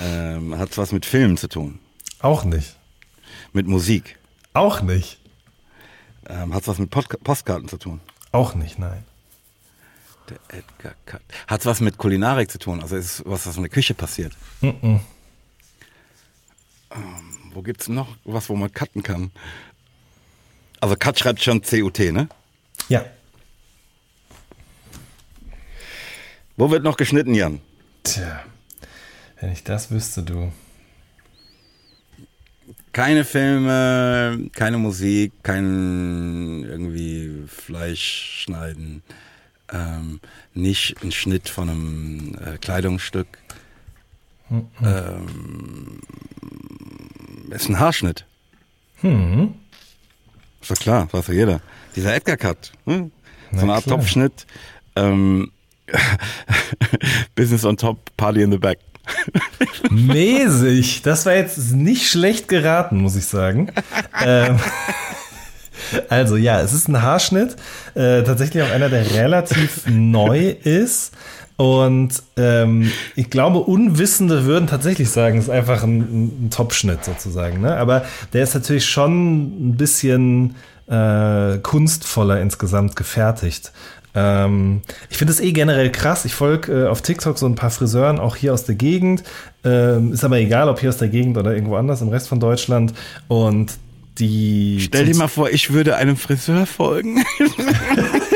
Speaker 2: Ähm, Hat es was mit Filmen zu tun?
Speaker 3: Auch nicht.
Speaker 2: Mit Musik?
Speaker 3: Auch nicht.
Speaker 2: Ähm, Hat es was mit Pod Postkarten zu tun?
Speaker 3: Auch nicht, nein.
Speaker 2: Der Edgar Cut. Hat es was mit Kulinarik zu tun? Also ist was, was in der Küche passiert? Mm -mm. Ähm, wo gibt es noch was, wo man cutten kann? Also Cut schreibt schon C-U-T, ne?
Speaker 3: Ja.
Speaker 2: Wo wird noch geschnitten, Jan?
Speaker 3: Tja. Wenn ich das wüsste, du.
Speaker 2: Keine Filme, keine Musik, kein irgendwie Fleisch schneiden, ähm, nicht ein Schnitt von einem äh, Kleidungsstück. Mhm. Ähm, ist ein Haarschnitt. Hm. Ist doch klar, weiß doch jeder. Dieser Edgar-Cut, hm? Ne? so eine Art Topfschnitt. Ähm, Business on top, Party in the back.
Speaker 3: Mäßig. Das war jetzt nicht schlecht geraten, muss ich sagen. ähm, also ja, es ist ein Haarschnitt. Äh, tatsächlich auch einer, der relativ neu ist. Und ähm, ich glaube, Unwissende würden tatsächlich sagen, es ist einfach ein, ein Top-Schnitt sozusagen. Ne? Aber der ist natürlich schon ein bisschen äh, kunstvoller insgesamt gefertigt. Ähm, ich finde es eh generell krass. Ich folge äh, auf TikTok so ein paar Friseuren, auch hier aus der Gegend. Ähm, ist aber egal, ob hier aus der Gegend oder irgendwo anders im Rest von Deutschland. Und die.
Speaker 2: Stell dir mal vor, ich würde einem Friseur folgen.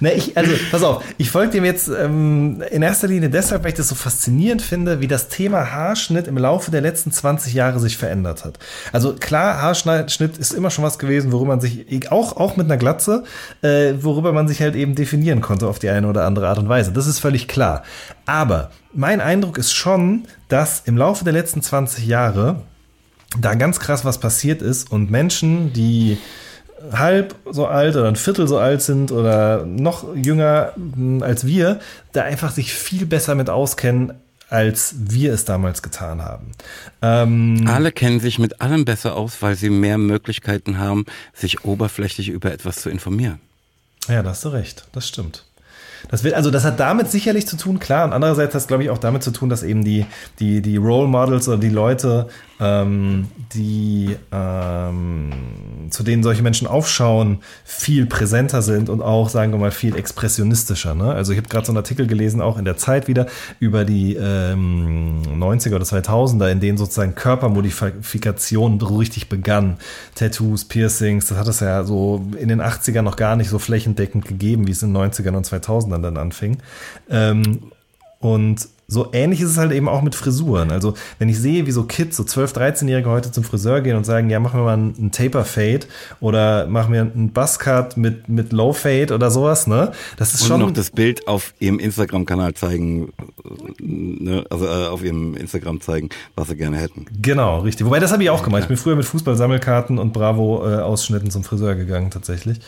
Speaker 3: Ne, ich, also, pass auf, ich folge dem jetzt ähm, in erster Linie deshalb, weil ich das so faszinierend finde, wie das Thema Haarschnitt im Laufe der letzten 20 Jahre sich verändert hat. Also klar, Haarschnitt ist immer schon was gewesen, worüber man sich, auch, auch mit einer Glatze, äh, worüber man sich halt eben definieren konnte auf die eine oder andere Art und Weise. Das ist völlig klar. Aber mein Eindruck ist schon, dass im Laufe der letzten 20 Jahre da ganz krass was passiert ist und Menschen, die halb so alt oder ein Viertel so alt sind oder noch jünger hm, als wir, da einfach sich viel besser mit auskennen, als wir es damals getan haben. Ähm
Speaker 2: Alle kennen sich mit allem besser aus, weil sie mehr Möglichkeiten haben, sich oberflächlich über etwas zu informieren.
Speaker 3: Ja, da hast du recht. Das stimmt. Das wird, also das hat damit sicherlich zu tun, klar. Und andererseits hat es, glaube ich, auch damit zu tun, dass eben die, die, die Role Models oder die Leute ähm, die ähm, zu denen solche Menschen aufschauen, viel präsenter sind und auch, sagen wir mal, viel expressionistischer. Ne? Also ich habe gerade so einen Artikel gelesen, auch in der Zeit wieder, über die ähm, 90er oder 2000er, in denen sozusagen Körpermodifikation richtig begann. Tattoos, Piercings, das hat es ja so in den 80ern noch gar nicht so flächendeckend gegeben, wie es in den 90ern und 2000ern dann anfing. Ähm, und so ähnlich ist es halt eben auch mit Frisuren. Also, wenn ich sehe, wie so Kids, so 12-, 13-Jährige heute zum Friseur gehen und sagen, ja, mach mir mal einen Taper-Fade oder mach mir einen Buzzcut mit, mit Low-Fade oder sowas, ne? Das
Speaker 2: ist
Speaker 3: und schon.
Speaker 2: noch das Bild auf ihrem Instagram-Kanal zeigen, ne? also äh, auf ihrem Instagram zeigen, was sie gerne hätten.
Speaker 3: Genau, richtig. Wobei, das habe ich auch gemacht. Ich bin früher mit Fußball-Sammelkarten und Bravo-Ausschnitten äh, zum Friseur gegangen, tatsächlich.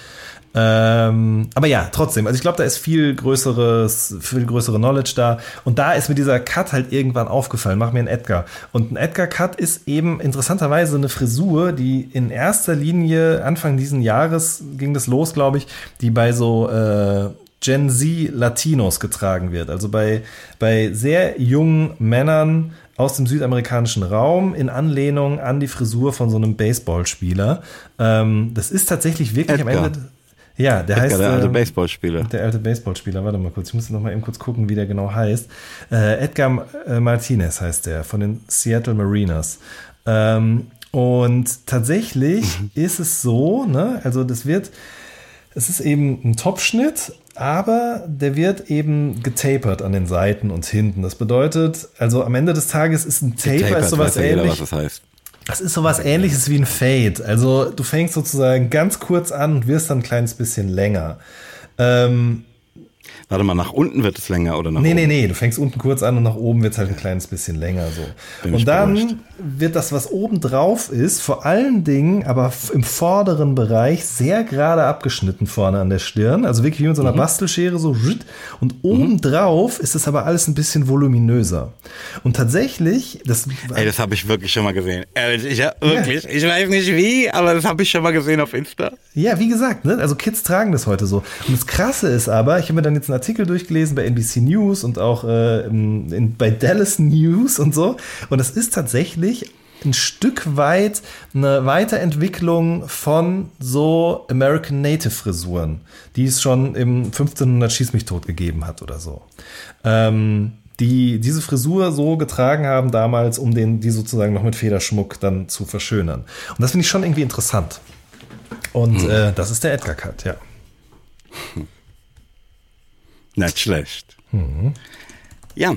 Speaker 3: Ähm, aber ja, trotzdem. Also ich glaube, da ist viel größeres, viel größere Knowledge da. Und da ist mir dieser Cut halt irgendwann aufgefallen. Mach mir einen Edgar. Und ein Edgar-Cut ist eben interessanterweise eine Frisur, die in erster Linie Anfang diesen Jahres ging das los, glaube ich, die bei so äh, Gen Z Latinos getragen wird. Also bei, bei sehr jungen Männern aus dem südamerikanischen Raum in Anlehnung an die Frisur von so einem Baseballspieler. Ähm, das ist tatsächlich wirklich Edgar. am Ende.
Speaker 2: Ja, der Edgar, heißt. Der alte ähm, Baseballspieler.
Speaker 3: Der alte Baseballspieler, warte mal kurz, ich muss noch mal eben kurz gucken, wie der genau heißt. Äh, Edgar äh, Martinez heißt der, von den Seattle Mariners. Ähm, und tatsächlich mhm. ist es so, ne, also das wird, es ist eben ein Topschnitt, aber der wird eben getapert an den Seiten und hinten. Das bedeutet, also am Ende des Tages ist ein Taper ist sowas ähnlich. Jeder, was das heißt. Das ist sowas ähnliches wie ein Fade. Also du fängst sozusagen ganz kurz an und wirst dann ein kleines bisschen länger. Ähm,
Speaker 2: Warte mal, nach unten wird es länger oder nach nee,
Speaker 3: oben? Nee, nee, nee. Du fängst unten kurz an und nach oben wird es halt ein kleines bisschen länger. so. und dann beruhigt. wird das, was oben drauf ist, vor allen Dingen, aber im vorderen Bereich sehr gerade abgeschnitten vorne an der Stirn. Also wirklich wie mit so einer mhm. Bastelschere so. Und mhm. oben drauf mhm. ist es aber alles ein bisschen voluminöser. Und tatsächlich, das.
Speaker 2: Ey, das habe ich wirklich schon mal gesehen. Ich, wirklich. Ja. Ich weiß nicht wie, aber das habe ich schon mal gesehen auf Insta.
Speaker 3: Ja, wie gesagt, ne? also Kids tragen das heute so. Und das Krasse ist aber, ich habe mir dann jetzt einen Artikel durchgelesen bei NBC News und auch äh, in, bei Dallas News und so. Und das ist tatsächlich ein Stück weit eine Weiterentwicklung von so American Native Frisuren, die es schon im 1500 Schieß mich tot gegeben hat oder so. Ähm, die diese Frisur so getragen haben damals, um den, die sozusagen noch mit Federschmuck dann zu verschönern. Und das finde ich schon irgendwie interessant. Und hm. äh, das ist der Edgar Cut, ja.
Speaker 2: Nicht schlecht. Mhm. Ja.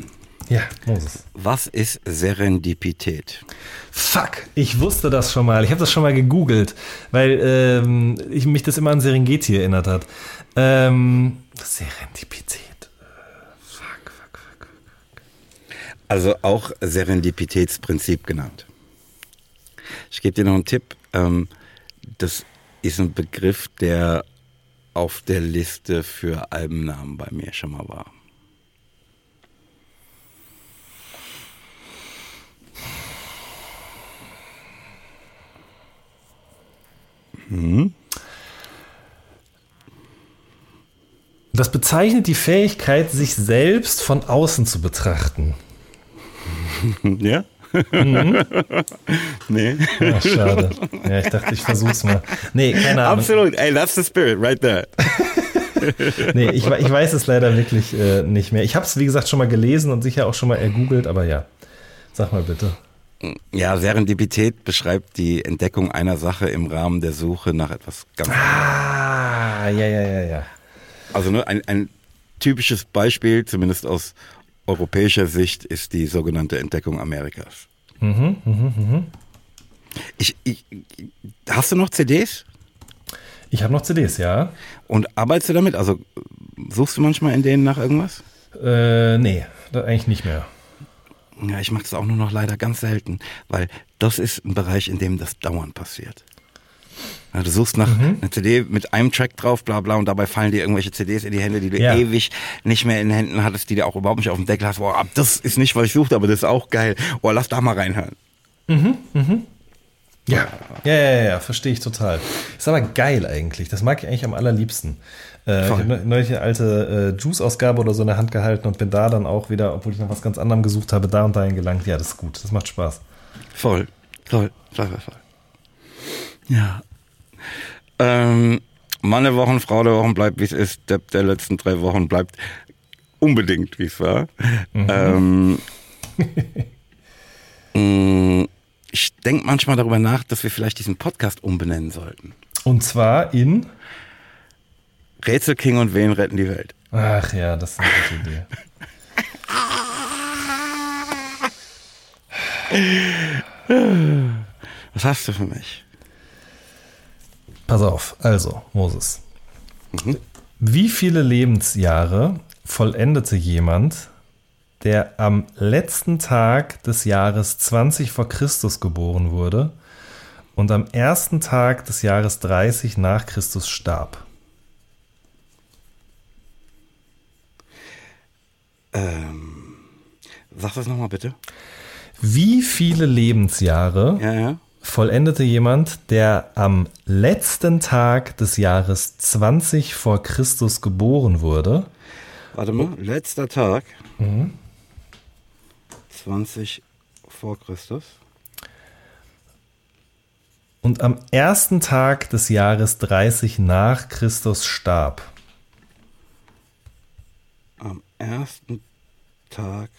Speaker 3: Ja, Moses.
Speaker 2: Was ist Serendipität?
Speaker 3: Fuck, ich wusste das schon mal. Ich habe das schon mal gegoogelt, weil ähm, ich mich das immer an Serengeti erinnert hat. Ähm, Serendipität. Fuck, fuck,
Speaker 2: fuck, fuck. Also auch Serendipitätsprinzip genannt. Ich gebe dir noch einen Tipp. Ähm, das ist ein Begriff, der auf der Liste für Albennamen bei mir schon mal war.
Speaker 3: Mhm. Das bezeichnet die Fähigkeit, sich selbst von außen zu betrachten.
Speaker 2: Ja? Mhm.
Speaker 3: nee. Ach, schade. Ja, ich dachte, ich versuch's mal. Nee, keine Ahnung. Absolut. Ey, that's the spirit right there. nee, ich, ich weiß es leider wirklich äh, nicht mehr. Ich habe es, wie gesagt, schon mal gelesen und sicher auch schon mal ergoogelt, aber ja. Sag mal bitte.
Speaker 2: Ja, Serendipität beschreibt die Entdeckung einer Sache im Rahmen der Suche nach etwas
Speaker 3: ganz. Ah, ja, ja, ja, ja.
Speaker 2: Also nur ne, ein, ein typisches Beispiel, zumindest aus europäischer Sicht ist die sogenannte Entdeckung Amerikas. Mhm, mhm, mhm. Ich, ich, hast du noch CDs?
Speaker 3: Ich habe noch CDs, ja.
Speaker 2: Und arbeitest du damit? Also suchst du manchmal in denen nach irgendwas?
Speaker 3: Äh, nee, eigentlich nicht mehr.
Speaker 2: Ja, ich mache das auch nur noch leider ganz selten, weil das ist ein Bereich, in dem das dauernd passiert. Du suchst nach mhm. einer CD mit einem Track drauf, bla bla, und dabei fallen dir irgendwelche CDs in die Hände, die du ja. ewig nicht mehr in den Händen hattest, die du auch überhaupt nicht auf dem Deckel hast. Boah, das ist nicht, was ich suchte, aber das ist auch geil. Boah, lass da mal reinhören. Mhm, mhm.
Speaker 3: Ja. Ah. Ja, ja, ja, ja verstehe ich total. Ist aber geil eigentlich. Das mag ich eigentlich am allerliebsten. Äh, ich habe neulich eine alte äh, Juice-Ausgabe oder so in der Hand gehalten und bin da dann auch wieder, obwohl ich noch was ganz anderem gesucht habe, da und dahin gelangt. Ja, das ist gut. Das macht Spaß.
Speaker 2: Voll. Voll. Voll, voll, voll. Ja, ähm, Mann der Wochen, Frau der Wochen bleibt, wie es ist. Depp der letzten drei Wochen bleibt unbedingt, wie es war. Mhm. Ähm, mm, ich denke manchmal darüber nach, dass wir vielleicht diesen Podcast umbenennen sollten.
Speaker 3: Und zwar in
Speaker 2: Rätsel King und Wen retten die Welt.
Speaker 3: Ach ja, das ist eine gute Idee.
Speaker 2: Was hast du für mich?
Speaker 3: Pass auf, also, Moses. Mhm. Wie viele Lebensjahre vollendete jemand, der am letzten Tag des Jahres 20 vor Christus geboren wurde und am ersten Tag des Jahres 30 nach Christus starb?
Speaker 2: Ähm, sag das nochmal bitte.
Speaker 3: Wie viele Lebensjahre
Speaker 2: ja, ja
Speaker 3: vollendete jemand, der am letzten Tag des Jahres 20 vor Christus geboren wurde.
Speaker 2: Warte mal, oh. letzter Tag. Mhm. 20 vor Christus.
Speaker 3: Und am ersten Tag des Jahres 30 nach Christus starb.
Speaker 2: Am ersten Tag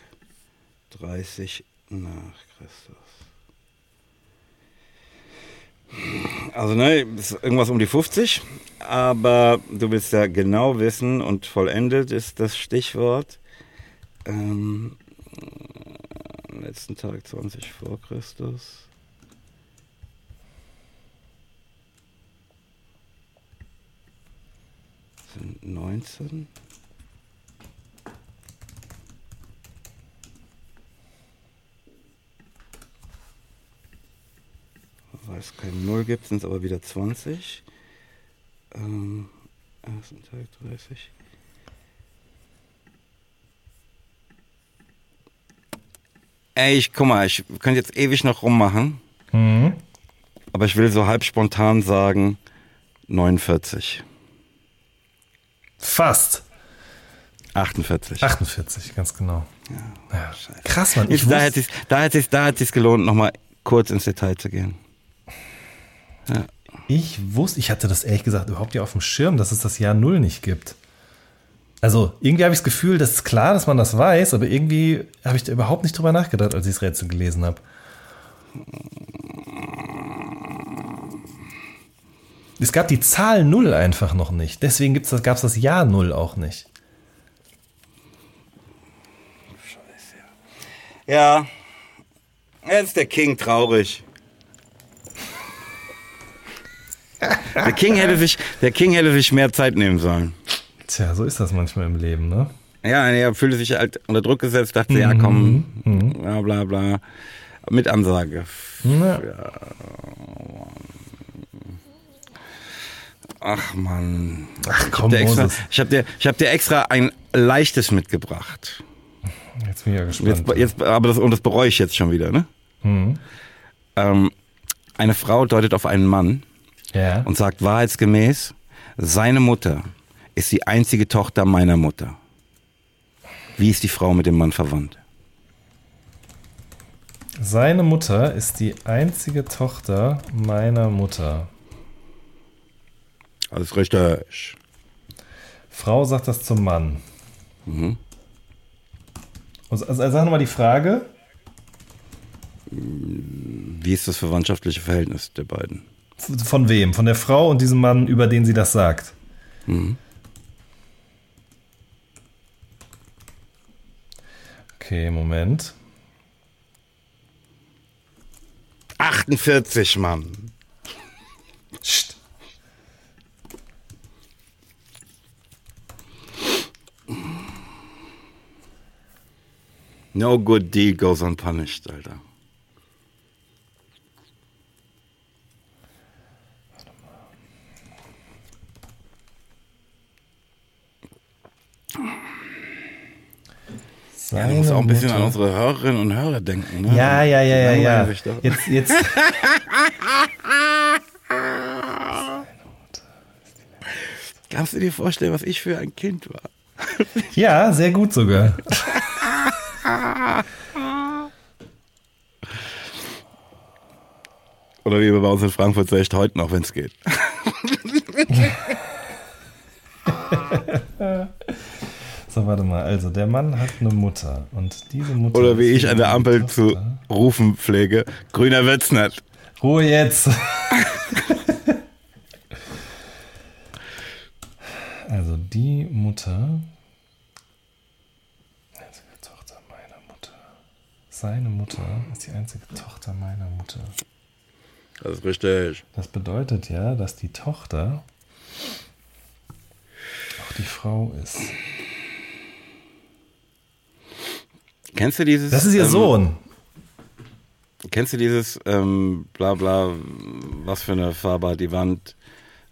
Speaker 2: 30 nach Christus. Also ne, ist irgendwas um die 50, aber du willst ja genau wissen und vollendet ist das Stichwort. Ähm, am letzten Tag 20 vor Christus. Sind 19? weil es kein Null gibt, sind es aber wieder 20. Ähm, ersten Tag 30. Ey, ich guck mal, ich könnte jetzt ewig noch rummachen.
Speaker 3: Mhm.
Speaker 2: Aber ich will so halb spontan sagen 49.
Speaker 3: Fast.
Speaker 2: 48.
Speaker 3: 48, ganz genau. Ja, ja. Krass,
Speaker 2: man. Ich, ich da hätte es sich gelohnt, nochmal kurz ins Detail zu gehen.
Speaker 3: Ich wusste, ich hatte das ehrlich gesagt überhaupt ja auf dem Schirm, dass es das Jahr Null nicht gibt. Also irgendwie habe ich das Gefühl, das ist klar, dass man das weiß, aber irgendwie habe ich da überhaupt nicht drüber nachgedacht, als ich das Rätsel gelesen habe. Es gab die Zahl Null einfach noch nicht. Deswegen gab es das, das Jahr Null auch nicht.
Speaker 2: Scheiße. Ja, jetzt ist der King traurig. Der King hätte sich, der King hätte sich mehr Zeit nehmen sollen.
Speaker 3: Tja, so ist das manchmal im Leben, ne?
Speaker 2: Ja, er fühlte sich halt unter Druck gesetzt, dachte, mhm. ja komm, mhm. bla bla bla. Mit Ansage. Ja. Ach man.
Speaker 3: Ach komm,
Speaker 2: ich habe dir, hab dir, ich hab dir extra ein leichtes mitgebracht.
Speaker 3: Jetzt bin ich ja gespannt.
Speaker 2: Jetzt, jetzt, aber das, und das bereue ich jetzt schon wieder, ne? Mhm. Ähm, eine Frau deutet auf einen Mann
Speaker 3: ja.
Speaker 2: und sagt wahrheitsgemäß, seine Mutter ist die einzige Tochter meiner Mutter. Wie ist die Frau mit dem Mann verwandt?
Speaker 3: Seine Mutter ist die einzige Tochter meiner Mutter.
Speaker 2: Alles richtig.
Speaker 3: Frau sagt das zum Mann. Mhm. Also, also, also sag nochmal die Frage.
Speaker 2: Wie ist das verwandtschaftliche Verhältnis der beiden?
Speaker 3: Von wem? Von der Frau und diesem Mann, über den sie das sagt. Mhm. Okay, Moment.
Speaker 2: 48, Mann. Psst. No good deed goes unpunished, Alter. Ja, du musst auch ein bisschen Mutter. an unsere Hörerinnen und Hörer denken. Ne?
Speaker 3: Ja, ja, ja, ja, ja. Jetzt, jetzt.
Speaker 2: Kannst du dir vorstellen, was ich für ein Kind war?
Speaker 3: ja, sehr gut sogar.
Speaker 2: Oder wie wir bei uns in Frankfurt vielleicht heute noch, wenn es geht.
Speaker 3: So, warte mal. Also, der Mann hat eine Mutter. Und diese Mutter.
Speaker 2: Oder wie ich an der Ampel Tochter. zu rufen pflege: Grüner wird's nicht.
Speaker 3: Ruhe jetzt. also, die Mutter. Die einzige Tochter meiner Mutter. Seine Mutter ist die einzige Tochter meiner Mutter.
Speaker 2: Das ist richtig.
Speaker 3: Das bedeutet ja, dass die Tochter auch die Frau ist.
Speaker 2: Kennst du dieses?
Speaker 3: Das ist ihr ähm, Sohn.
Speaker 2: Kennst du dieses ähm, bla bla, was für eine Farbe hat die Wand,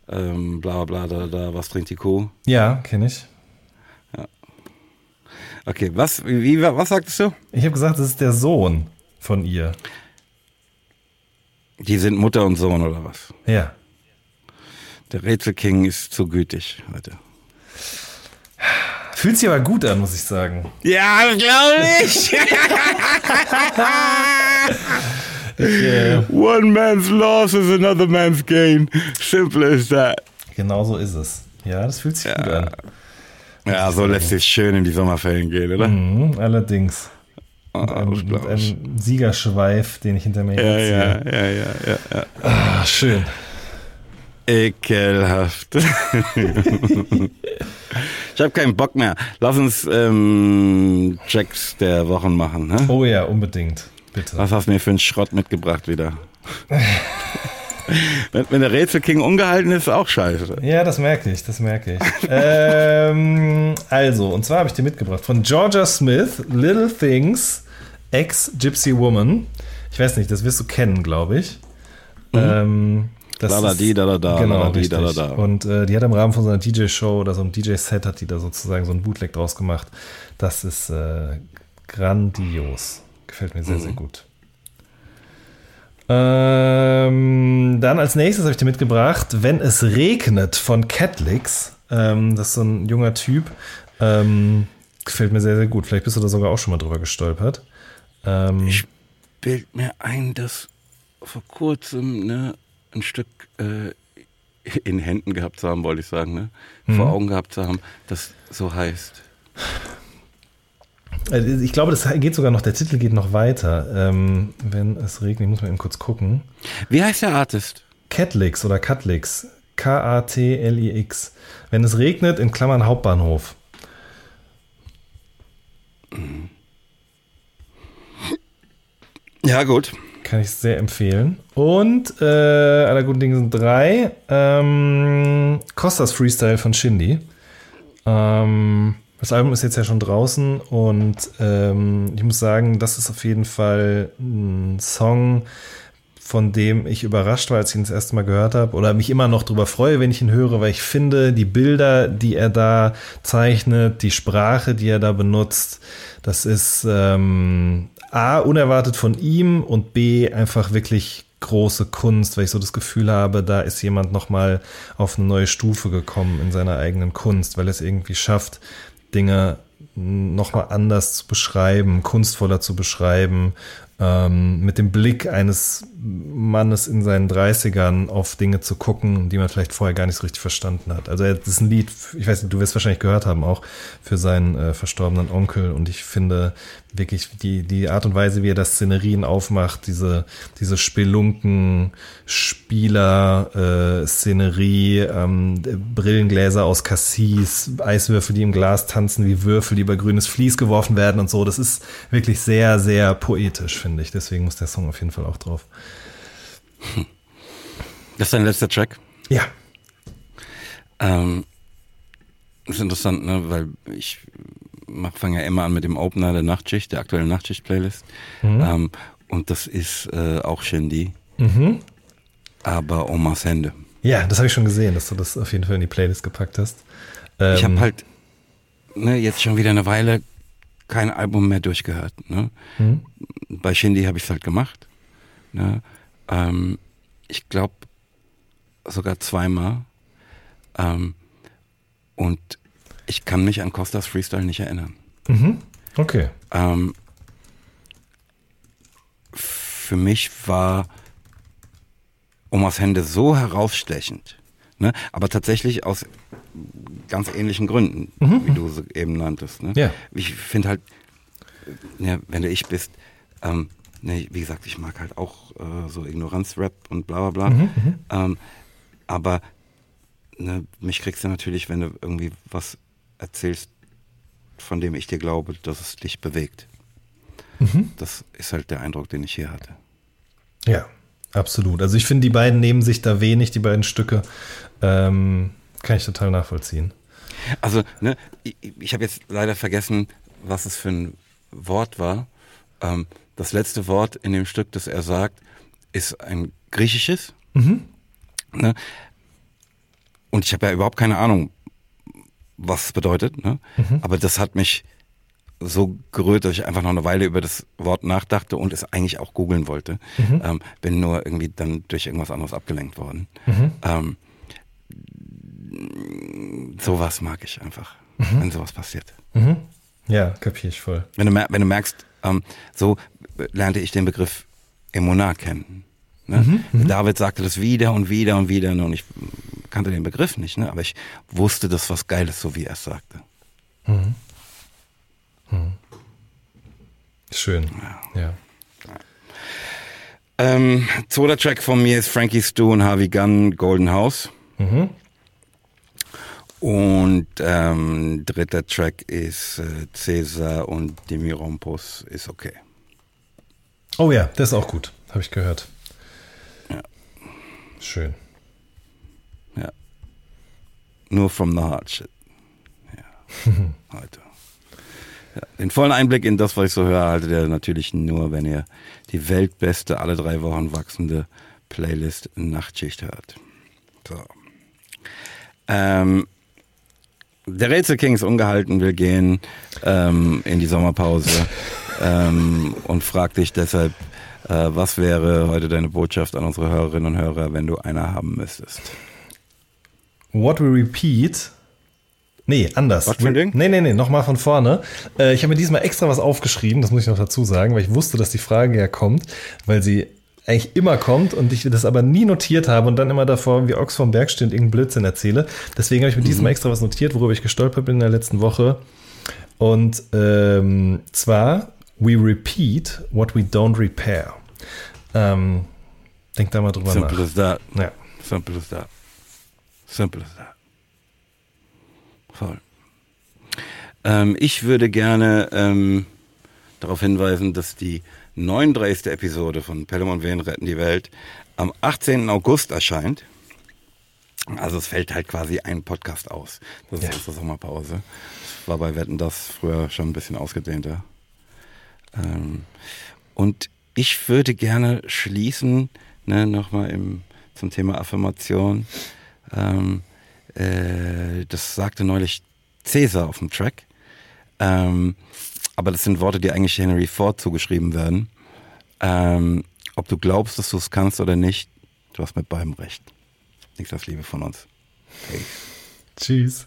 Speaker 2: ähm, bla bla da da, was trinkt die Kuh?
Speaker 3: Ja, kenne ich.
Speaker 2: Ja. Okay, was, wie, was sagtest du?
Speaker 3: Ich habe gesagt, das ist der Sohn von ihr.
Speaker 2: Die sind Mutter und Sohn oder was?
Speaker 3: Ja.
Speaker 2: Der Rätselking ist zu gütig heute.
Speaker 3: Fühlt sich aber gut an, muss ich sagen.
Speaker 2: Ja, glaube ich. okay. Äh, One man's loss is another man's gain. Simple as that.
Speaker 3: Genau so ist es. Ja, das fühlt sich ja. gut an.
Speaker 2: ja, so lässt sich schön in die Sommerferien gehen, oder? Mhm,
Speaker 3: allerdings. Oh, ein, ein Siegerschweif, den ich hinter mir ja,
Speaker 2: ziehe. Ja, ja, ja, ja. ja.
Speaker 3: Ah, schön.
Speaker 2: Ekelhaft. Ich habe keinen Bock mehr. Lass uns ähm, Checks der Wochen machen. Ne?
Speaker 3: Oh ja, unbedingt. Bitte.
Speaker 2: Was hast du mir für einen Schrott mitgebracht wieder? wenn, wenn, der Rätsel King ungehalten ist, ist auch scheiße.
Speaker 3: Ja, das merke ich, das merke ich. ähm, also, und zwar habe ich dir mitgebracht von Georgia Smith, Little Things, ex Gypsy Woman. Ich weiß nicht, das wirst du kennen, glaube ich. Mhm. Ähm, das da, da, die, da, da, da, genau, da, die, da, da, da. Und äh, die hat im Rahmen von so einer DJ-Show oder so einem DJ-Set hat die da sozusagen so ein Bootleg draus gemacht. Das ist äh, grandios. Gefällt mir sehr, mhm. sehr gut. Ähm, dann als nächstes habe ich dir mitgebracht, wenn es regnet von Catlix. Ähm, das ist so ein junger Typ. Ähm, gefällt mir sehr, sehr gut. Vielleicht bist du da sogar auch schon mal drüber gestolpert. Ähm,
Speaker 2: ich bild mir ein, dass vor kurzem ne, ein Stück äh, in Händen gehabt zu haben, wollte ich sagen, ne? Mhm. vor Augen gehabt zu haben, das so heißt.
Speaker 3: Also, ich glaube, das geht sogar noch, der Titel geht noch weiter. Ähm, wenn es regnet, ich muss mal eben kurz gucken.
Speaker 2: Wie heißt der Artist?
Speaker 3: Catlix oder Katlix. K-A-T-L-I-X. Wenn es regnet, in Klammern Hauptbahnhof. Ja, gut kann ich sehr empfehlen. Und äh, aller guten Dinge sind drei. Ähm, Costas Freestyle von Shindy. Ähm, das Album ist jetzt ja schon draußen und ähm, ich muss sagen, das ist auf jeden Fall ein Song, von dem ich überrascht war, als ich ihn das erste Mal gehört habe oder mich immer noch darüber freue, wenn ich ihn höre, weil ich finde, die Bilder, die er da zeichnet, die Sprache, die er da benutzt, das ist ähm, A, unerwartet von ihm und B, einfach wirklich große Kunst, weil ich so das Gefühl habe, da ist jemand nochmal auf eine neue Stufe gekommen in seiner eigenen Kunst, weil es irgendwie schafft, Dinge nochmal anders zu beschreiben, kunstvoller zu beschreiben, ähm, mit dem Blick eines Mannes in seinen 30ern auf Dinge zu gucken, die man vielleicht vorher gar nicht so richtig verstanden hat. Also das ist ein Lied, ich weiß nicht, du wirst wahrscheinlich gehört haben, auch für seinen äh, verstorbenen Onkel. Und ich finde, wirklich die, die Art und Weise, wie er das Szenerien aufmacht, diese, diese Spelunken, Spieler, äh, Szenerie, ähm, Brillengläser aus Cassis, Eiswürfel, die im Glas tanzen wie Würfel, die über grünes Vlies geworfen werden und so. Das ist wirklich sehr, sehr poetisch, finde ich. Deswegen muss der Song auf jeden Fall auch drauf.
Speaker 2: Das ist dein letzter Track?
Speaker 3: Ja.
Speaker 2: Ähm, ist interessant, ne? Weil ich fange ja immer an mit dem Opener der Nachtschicht, der aktuellen Nachtschicht-Playlist. Mhm. Ähm, und das ist äh, auch Shindy.
Speaker 3: Mhm.
Speaker 2: Aber Omas Hände.
Speaker 3: Ja, das habe ich schon gesehen, dass du das auf jeden Fall in die Playlist gepackt hast.
Speaker 2: Ähm, ich habe halt ne, jetzt schon wieder eine Weile kein Album mehr durchgehört. Ne? Mhm. Bei Shindy habe ich es halt gemacht. Ne? Ähm, ich glaube sogar zweimal. Ähm, und ich kann mich an Costas Freestyle nicht erinnern. Mhm.
Speaker 3: Okay. Ähm,
Speaker 2: für mich war Omas Hände so herausstechend, ne? aber tatsächlich aus ganz ähnlichen Gründen, mhm. wie mhm. du sie eben nanntest. Ne? Ja. Ich finde halt, ja, ne, wenn du ich bist, ähm, ne, wie gesagt, ich mag halt auch äh, so Ignoranz-Rap und bla bla bla. Mhm. mhm. Ähm, aber ne, mich kriegst du natürlich, wenn du irgendwie was erzählst, von dem ich dir glaube, dass es dich bewegt. Mhm. Das ist halt der Eindruck, den ich hier hatte.
Speaker 3: Ja, absolut. Also ich finde, die beiden nehmen sich da wenig, die beiden Stücke. Ähm, kann ich total nachvollziehen.
Speaker 2: Also, ne, ich, ich habe jetzt leider vergessen, was es für ein Wort war. Ähm, das letzte Wort in dem Stück, das er sagt, ist ein griechisches. Mhm. Ne? Und ich habe ja überhaupt keine Ahnung, was es bedeutet. Ne? Mhm. Aber das hat mich so gerührt, dass ich einfach noch eine Weile über das Wort nachdachte und es eigentlich auch googeln wollte. Mhm. Ähm, bin nur irgendwie dann durch irgendwas anderes abgelenkt worden. Mhm. Ähm, sowas mag ich einfach, mhm. wenn sowas passiert.
Speaker 3: Mhm. Ja, kapiere ich voll.
Speaker 2: Wenn du, wenn du merkst, ähm, so lernte ich den Begriff Emonar kennen. Ne? Mhm, mhm, David sagte das wieder und wieder und wieder ne? und ich kannte den Begriff nicht, ne? aber ich wusste, dass was Geiles, so wie er es sagte. Mhm. Mhm.
Speaker 3: Schön.
Speaker 2: Ja. ja. Ähm, zweiter Track von mir ist Frankie Stu und Harvey Gunn, Golden House. Mhm. Und ähm, dritter Track ist äh, Cäsar und Demirompos ist okay.
Speaker 3: Oh ja, der ist auch gut, habe ich gehört. Schön.
Speaker 2: Ja. Nur from the heart shit. Ja. Heute. Ja. Den vollen Einblick in das, was ich so höre, haltet ihr natürlich nur, wenn ihr die weltbeste, alle drei Wochen wachsende Playlist Nachtschicht hört. So. Ähm, der Rätselking ist ungehalten, will gehen ähm, in die Sommerpause ähm, und fragt dich deshalb, äh, was wäre heute deine Botschaft an unsere Hörerinnen und Hörer, wenn du einer haben müsstest?
Speaker 3: What we repeat Nee, anders. Was
Speaker 2: für ein Ding?
Speaker 3: Nee, nee, nee, nochmal von vorne. Äh, ich habe mir diesmal extra was aufgeschrieben, das muss ich noch dazu sagen, weil ich wusste, dass die Frage ja kommt, weil sie eigentlich immer kommt und ich das aber nie notiert habe und dann immer davor wie Ochs vom Berg steht, irgendeinen Blödsinn erzähle. Deswegen habe ich mir mhm. diesmal extra was notiert, worüber ich gestolpert bin in der letzten Woche. Und ähm, zwar We repeat what we don't repair. Ähm, denk da mal drüber Simple nach. Simple as that. Ja.
Speaker 2: Simple as that. Simple as that. Voll. Ähm, ich würde gerne ähm, darauf hinweisen, dass die 39. Episode von Pelham und Wen retten die Welt am 18. August erscheint. Also es fällt halt quasi ein Podcast aus. Das ist ja. unsere Sommerpause. Das war bei Wetten das früher schon ein bisschen ausgedehnter. Ähm, und ich würde gerne schließen, ne, nochmal im, zum Thema Affirmation. Ähm, äh, das sagte neulich Cäsar auf dem Track. Ähm, aber das sind Worte, die eigentlich Henry Ford zugeschrieben werden. Ähm, ob du glaubst, dass du es kannst oder nicht, du hast mit beidem recht. Nichts als Liebe von uns. Hey.
Speaker 3: Tschüss.